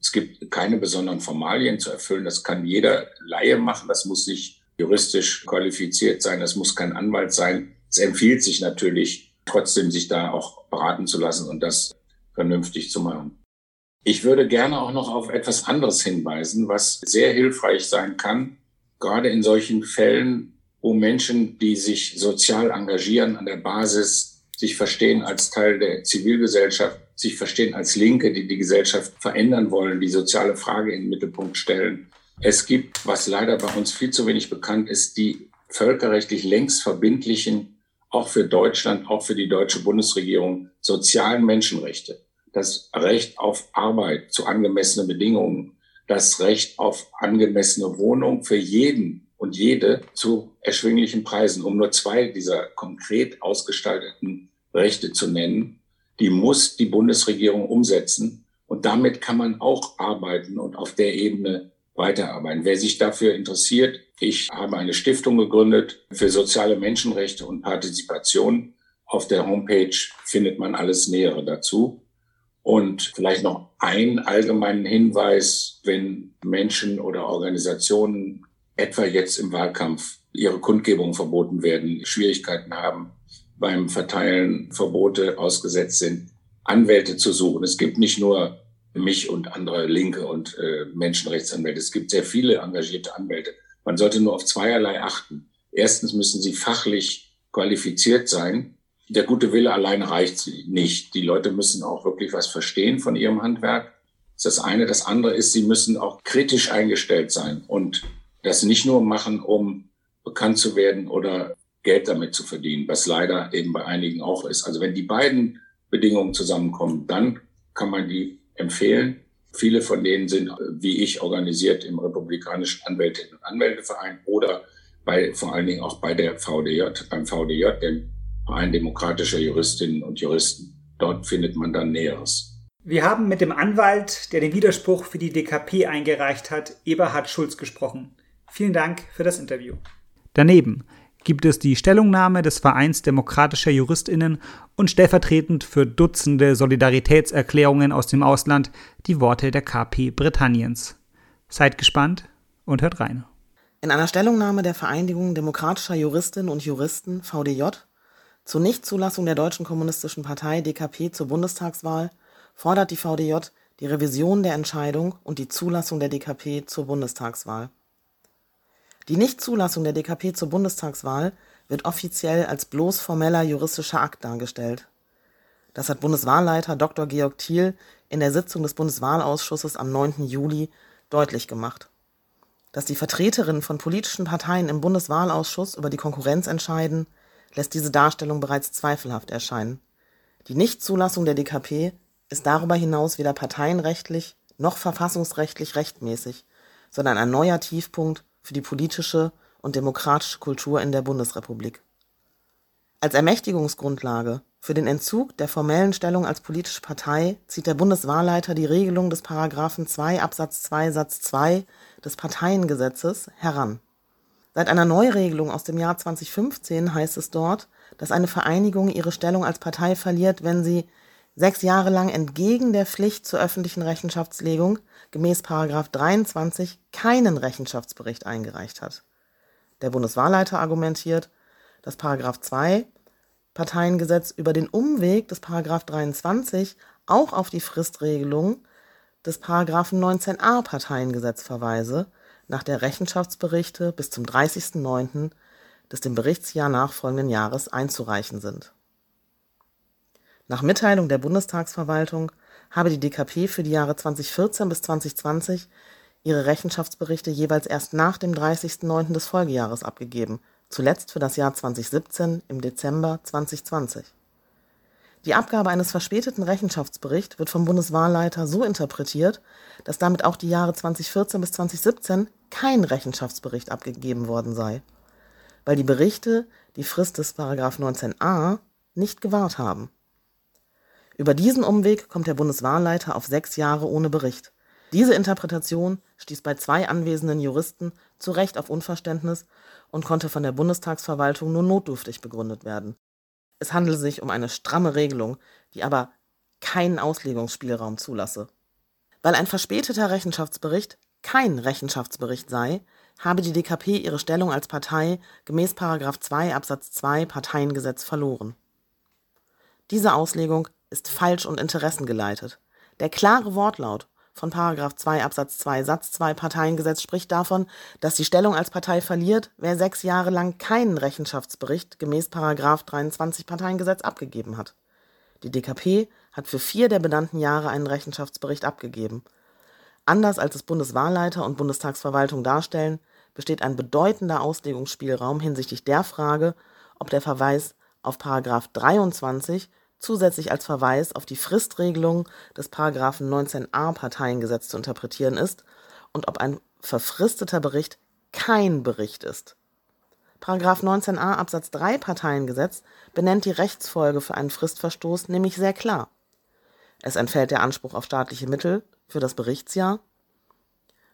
es gibt keine besonderen Formalien zu erfüllen. Das kann jeder Laie machen. Das muss nicht juristisch qualifiziert sein. Das muss kein Anwalt sein. Es empfiehlt sich natürlich trotzdem, sich da auch beraten zu lassen und das vernünftig zu machen. Ich würde gerne auch noch auf etwas anderes hinweisen, was sehr hilfreich sein kann, gerade in solchen Fällen, wo Menschen, die sich sozial engagieren an der Basis, sich verstehen als Teil der Zivilgesellschaft, sich verstehen als Linke, die die Gesellschaft verändern wollen, die soziale Frage in den Mittelpunkt stellen, Es gibt, was leider bei uns viel zu wenig bekannt ist, die völkerrechtlich längst verbindlichen, auch für Deutschland, auch für die deutsche Bundesregierung, sozialen Menschenrechte. Das Recht auf Arbeit zu angemessenen Bedingungen, das Recht auf angemessene Wohnung für jeden und jede zu erschwinglichen Preisen, um nur zwei dieser konkret ausgestalteten Rechte zu nennen, die muss die Bundesregierung umsetzen. Und damit kann man auch arbeiten und auf der Ebene weiterarbeiten. Wer sich dafür interessiert, ich habe eine Stiftung gegründet für soziale Menschenrechte und Partizipation. Auf der Homepage findet man alles Nähere dazu. Und vielleicht noch einen allgemeinen Hinweis, wenn Menschen oder Organisationen etwa jetzt im Wahlkampf ihre Kundgebung verboten werden, Schwierigkeiten haben beim Verteilen, Verbote ausgesetzt sind, Anwälte zu suchen. Es gibt nicht nur mich und andere Linke und äh, Menschenrechtsanwälte. Es gibt sehr viele engagierte Anwälte. Man sollte nur auf zweierlei achten. Erstens müssen sie fachlich qualifiziert sein. Der gute Wille allein reicht nicht. Die Leute müssen auch wirklich was verstehen von ihrem Handwerk. Das ist das eine. Das andere ist, sie müssen auch kritisch eingestellt sein und das nicht nur machen, um bekannt zu werden oder Geld damit zu verdienen, was leider eben bei einigen auch ist. Also wenn die beiden Bedingungen zusammenkommen, dann kann man die empfehlen. Viele von denen sind, wie ich, organisiert im Republikanischen Anwältinnen- und Anwälteverein oder bei, vor allen Dingen auch bei der VDJ, beim VDJ, dem Verein demokratischer Juristinnen und Juristen. Dort findet man dann Näheres. Wir haben mit dem Anwalt, der den Widerspruch für die DKP eingereicht hat, Eberhard Schulz gesprochen. Vielen Dank für das Interview. Daneben gibt es die Stellungnahme des Vereins demokratischer Juristinnen und stellvertretend für Dutzende Solidaritätserklärungen aus dem Ausland die Worte der KP Britanniens. Seid gespannt und hört rein. In einer Stellungnahme der Vereinigung demokratischer Juristinnen und Juristen VDJ zur Nichtzulassung der Deutschen Kommunistischen Partei DKP zur Bundestagswahl fordert die VDJ die Revision der Entscheidung und die Zulassung der DKP zur Bundestagswahl. Die Nichtzulassung der DKP zur Bundestagswahl wird offiziell als bloß formeller juristischer Akt dargestellt. Das hat Bundeswahlleiter Dr. Georg Thiel in der Sitzung des Bundeswahlausschusses am 9. Juli deutlich gemacht. Dass die Vertreterinnen von politischen Parteien im Bundeswahlausschuss über die Konkurrenz entscheiden, lässt diese Darstellung bereits zweifelhaft erscheinen. Die Nichtzulassung der DKP ist darüber hinaus weder parteienrechtlich noch verfassungsrechtlich rechtmäßig, sondern ein neuer Tiefpunkt für die politische und demokratische Kultur in der Bundesrepublik. Als Ermächtigungsgrundlage für den Entzug der formellen Stellung als politische Partei zieht der Bundeswahlleiter die Regelung des Paragraphen 2 Absatz 2 Satz 2 des Parteiengesetzes heran. Seit einer Neuregelung aus dem Jahr 2015 heißt es dort, dass eine Vereinigung ihre Stellung als Partei verliert, wenn sie sechs Jahre lang entgegen der Pflicht zur öffentlichen Rechenschaftslegung gemäß 23 keinen Rechenschaftsbericht eingereicht hat. Der Bundeswahlleiter argumentiert, dass 2 Parteiengesetz über den Umweg des 23 auch auf die Fristregelung des 19a Parteiengesetz verweise, nach der Rechenschaftsberichte bis zum 30.09. des dem Berichtsjahr nachfolgenden Jahres einzureichen sind nach Mitteilung der Bundestagsverwaltung habe die DKP für die Jahre 2014 bis 2020 ihre Rechenschaftsberichte jeweils erst nach dem 30.09. des Folgejahres abgegeben, zuletzt für das Jahr 2017 im Dezember 2020. Die Abgabe eines verspäteten Rechenschaftsberichts wird vom Bundeswahlleiter so interpretiert, dass damit auch die Jahre 2014 bis 2017 kein Rechenschaftsbericht abgegeben worden sei, weil die Berichte die Frist des 19a nicht gewahrt haben über diesen Umweg kommt der Bundeswahlleiter auf sechs Jahre ohne Bericht. Diese Interpretation stieß bei zwei anwesenden Juristen zu Recht auf Unverständnis und konnte von der Bundestagsverwaltung nur notdürftig begründet werden. Es handele sich um eine stramme Regelung, die aber keinen Auslegungsspielraum zulasse. Weil ein verspäteter Rechenschaftsbericht kein Rechenschaftsbericht sei, habe die DKP ihre Stellung als Partei gemäß 2 Absatz 2 Parteiengesetz verloren. Diese Auslegung ist falsch und interessengeleitet. Der klare Wortlaut von 2 Absatz 2 Satz 2 Parteiengesetz spricht davon, dass die Stellung als Partei verliert, wer sechs Jahre lang keinen Rechenschaftsbericht gemäß 23 Parteiengesetz abgegeben hat. Die DKP hat für vier der benannten Jahre einen Rechenschaftsbericht abgegeben. Anders als es Bundeswahlleiter und Bundestagsverwaltung darstellen, besteht ein bedeutender Auslegungsspielraum hinsichtlich der Frage, ob der Verweis auf § 23 zusätzlich als Verweis auf die Fristregelung des § 19a Parteiengesetz zu interpretieren ist und ob ein verfristeter Bericht kein Bericht ist. § 19a Absatz 3 Parteiengesetz benennt die Rechtsfolge für einen Fristverstoß nämlich sehr klar. Es entfällt der Anspruch auf staatliche Mittel für das Berichtsjahr.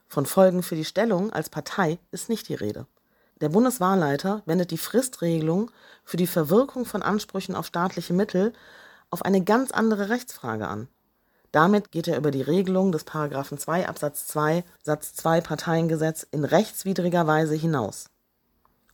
Von Folgen für die Stellung als Partei ist nicht die Rede. Der Bundeswahlleiter wendet die Fristregelung für die Verwirkung von Ansprüchen auf staatliche Mittel auf eine ganz andere Rechtsfrage an. Damit geht er über die Regelung des § 2 Absatz 2 Satz 2 Parteiengesetz in rechtswidriger Weise hinaus.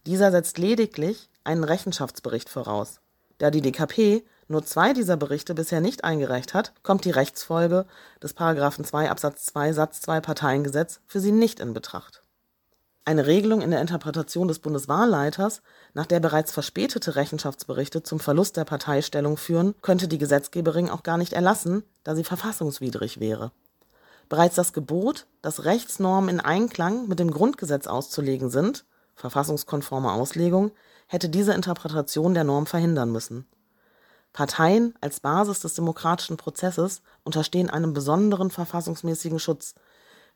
Dieser setzt lediglich einen Rechenschaftsbericht voraus. Da die DKP nur zwei dieser Berichte bisher nicht eingereicht hat, kommt die Rechtsfolge des § 2 Absatz 2 Satz 2 Parteiengesetz für sie nicht in Betracht. Eine Regelung in der Interpretation des Bundeswahlleiters, nach der bereits verspätete Rechenschaftsberichte zum Verlust der Parteistellung führen, könnte die Gesetzgeberin auch gar nicht erlassen, da sie verfassungswidrig wäre. Bereits das Gebot, dass Rechtsnormen in Einklang mit dem Grundgesetz auszulegen sind verfassungskonforme Auslegung hätte diese Interpretation der Norm verhindern müssen. Parteien als Basis des demokratischen Prozesses unterstehen einem besonderen verfassungsmäßigen Schutz,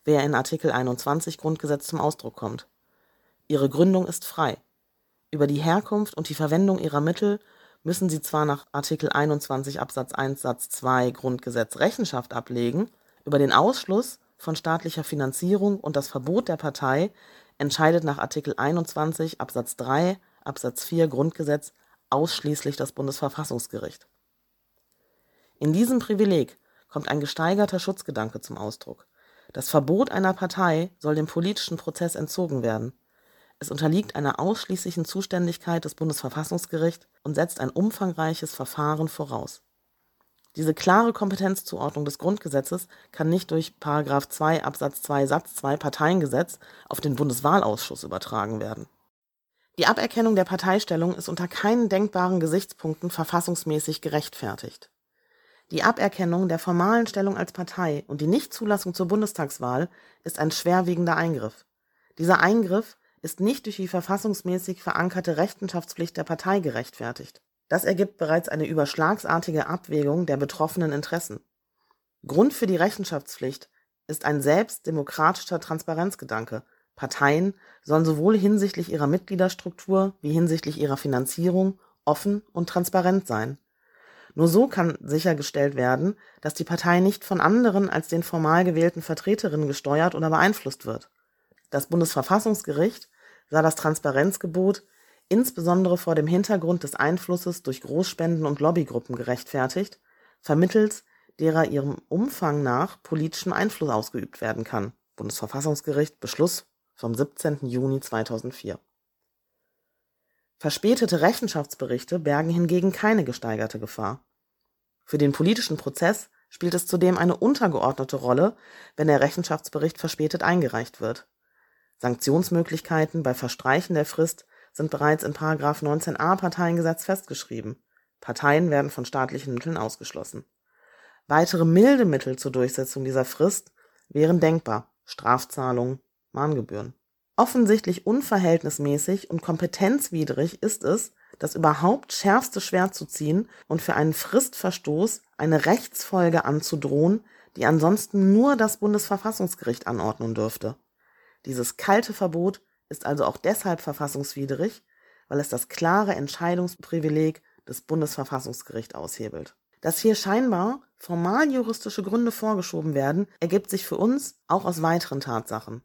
wie er in Artikel 21 Grundgesetz zum Ausdruck kommt. Ihre Gründung ist frei. Über die Herkunft und die Verwendung ihrer Mittel müssen sie zwar nach Artikel 21 Absatz 1 Satz 2 Grundgesetz Rechenschaft ablegen, über den Ausschluss von staatlicher Finanzierung und das Verbot der Partei entscheidet nach Artikel 21 Absatz 3 Absatz 4 Grundgesetz ausschließlich das Bundesverfassungsgericht. In diesem Privileg kommt ein gesteigerter Schutzgedanke zum Ausdruck. Das Verbot einer Partei soll dem politischen Prozess entzogen werden. Es unterliegt einer ausschließlichen Zuständigkeit des Bundesverfassungsgerichts und setzt ein umfangreiches Verfahren voraus diese klare Kompetenzzuordnung des Grundgesetzes kann nicht durch § 2 Absatz 2 Satz 2 Parteiengesetz auf den Bundeswahlausschuss übertragen werden. Die Aberkennung der Parteistellung ist unter keinen denkbaren Gesichtspunkten verfassungsmäßig gerechtfertigt. Die Aberkennung der formalen Stellung als Partei und die Nichtzulassung zur Bundestagswahl ist ein schwerwiegender Eingriff. Dieser Eingriff ist nicht durch die verfassungsmäßig verankerte Rechenschaftspflicht der Partei gerechtfertigt das ergibt bereits eine überschlagsartige Abwägung der betroffenen Interessen. Grund für die Rechenschaftspflicht ist ein selbst demokratischer Transparenzgedanke. Parteien sollen sowohl hinsichtlich ihrer Mitgliederstruktur wie hinsichtlich ihrer Finanzierung offen und transparent sein. Nur so kann sichergestellt werden, dass die Partei nicht von anderen als den formal gewählten Vertreterinnen gesteuert oder beeinflusst wird. Das Bundesverfassungsgericht sah das Transparenzgebot insbesondere vor dem Hintergrund des Einflusses durch Großspenden und Lobbygruppen gerechtfertigt, vermittels derer ihrem Umfang nach politischem Einfluss ausgeübt werden kann (Bundesverfassungsgericht, Beschluss vom 17. Juni 2004). Verspätete Rechenschaftsberichte bergen hingegen keine gesteigerte Gefahr. Für den politischen Prozess spielt es zudem eine untergeordnete Rolle, wenn der Rechenschaftsbericht verspätet eingereicht wird. Sanktionsmöglichkeiten bei Verstreichen der Frist sind bereits in § 19a Parteiengesetz festgeschrieben. Parteien werden von staatlichen Mitteln ausgeschlossen. Weitere milde Mittel zur Durchsetzung dieser Frist wären denkbar Strafzahlungen, Mahngebühren. Offensichtlich unverhältnismäßig und kompetenzwidrig ist es, das überhaupt schärfste Schwert zu ziehen und für einen Fristverstoß eine Rechtsfolge anzudrohen, die ansonsten nur das Bundesverfassungsgericht anordnen dürfte. Dieses kalte Verbot ist also auch deshalb verfassungswidrig, weil es das klare Entscheidungsprivileg des Bundesverfassungsgerichts aushebelt. Dass hier scheinbar formal juristische Gründe vorgeschoben werden, ergibt sich für uns auch aus weiteren Tatsachen.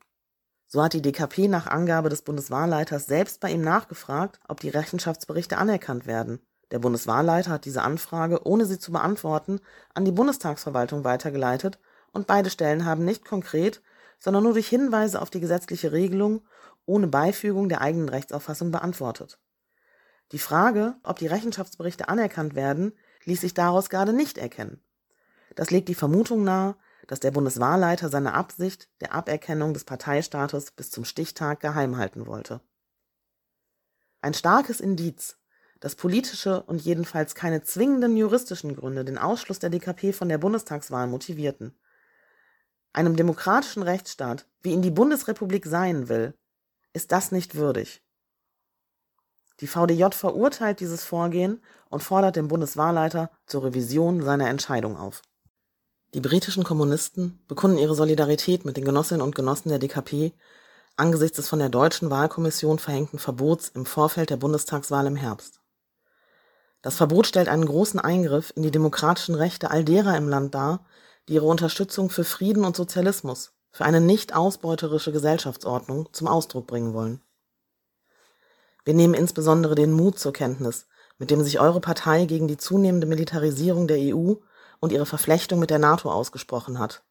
So hat die DKP nach Angabe des Bundeswahlleiters selbst bei ihm nachgefragt, ob die Rechenschaftsberichte anerkannt werden. Der Bundeswahlleiter hat diese Anfrage, ohne sie zu beantworten, an die Bundestagsverwaltung weitergeleitet und beide Stellen haben nicht konkret, sondern nur durch Hinweise auf die gesetzliche Regelung ohne Beifügung der eigenen Rechtsauffassung beantwortet. Die Frage, ob die Rechenschaftsberichte anerkannt werden, ließ sich daraus gerade nicht erkennen. Das legt die Vermutung nahe, dass der Bundeswahlleiter seine Absicht der Aberkennung des Parteistatus bis zum Stichtag geheim halten wollte. Ein starkes Indiz, dass politische und jedenfalls keine zwingenden juristischen Gründe den Ausschluss der DKP von der Bundestagswahl motivierten. Einem demokratischen Rechtsstaat, wie ihn die Bundesrepublik sein will, ist das nicht würdig. Die VDJ verurteilt dieses Vorgehen und fordert den Bundeswahlleiter zur Revision seiner Entscheidung auf. Die britischen Kommunisten bekunden ihre Solidarität mit den Genossinnen und Genossen der DKP angesichts des von der deutschen Wahlkommission verhängten Verbots im Vorfeld der Bundestagswahl im Herbst. Das Verbot stellt einen großen Eingriff in die demokratischen Rechte all derer im Land dar, die ihre Unterstützung für Frieden und Sozialismus, für eine nicht ausbeuterische Gesellschaftsordnung zum Ausdruck bringen wollen. Wir nehmen insbesondere den Mut zur Kenntnis, mit dem sich eure Partei gegen die zunehmende Militarisierung der EU und ihre Verflechtung mit der NATO ausgesprochen hat.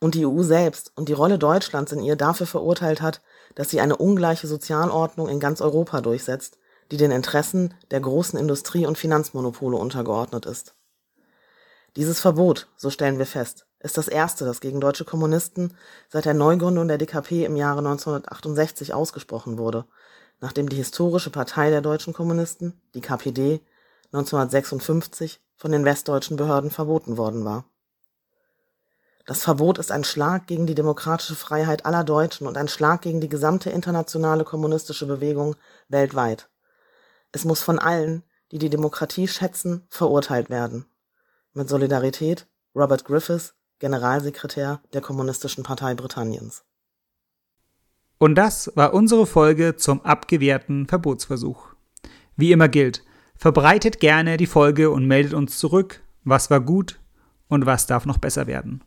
Und die EU selbst und die Rolle Deutschlands in ihr dafür verurteilt hat, dass sie eine ungleiche Sozialordnung in ganz Europa durchsetzt, die den Interessen der großen Industrie- und Finanzmonopole untergeordnet ist. Dieses Verbot, so stellen wir fest, ist das erste, das gegen deutsche Kommunisten seit der Neugründung der DKP im Jahre 1968 ausgesprochen wurde, nachdem die historische Partei der deutschen Kommunisten, die KPD, 1956 von den westdeutschen Behörden verboten worden war. Das Verbot ist ein Schlag gegen die demokratische Freiheit aller Deutschen und ein Schlag gegen die gesamte internationale kommunistische Bewegung weltweit. Es muss von allen, die die Demokratie schätzen, verurteilt werden. Mit Solidarität Robert Griffiths, Generalsekretär der Kommunistischen Partei Britanniens. Und das war unsere Folge zum abgewehrten Verbotsversuch. Wie immer gilt, verbreitet gerne die Folge und meldet uns zurück, was war gut und was darf noch besser werden.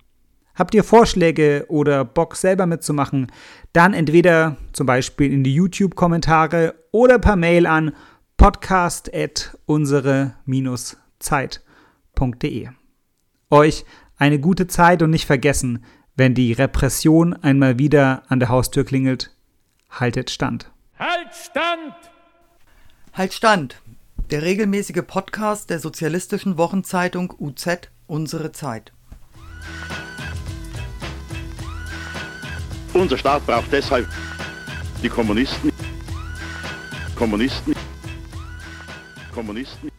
Habt ihr Vorschläge oder Bock selber mitzumachen, dann entweder zum Beispiel in die YouTube-Kommentare oder per Mail an podcast.unsere-zeit.de. Euch eine gute Zeit und nicht vergessen, wenn die Repression einmal wieder an der Haustür klingelt, haltet stand. Halt stand! Halt stand! Der regelmäßige Podcast der sozialistischen Wochenzeitung UZ Unsere Zeit. Unser Staat braucht deshalb die Kommunisten. Kommunisten. Kommunisten.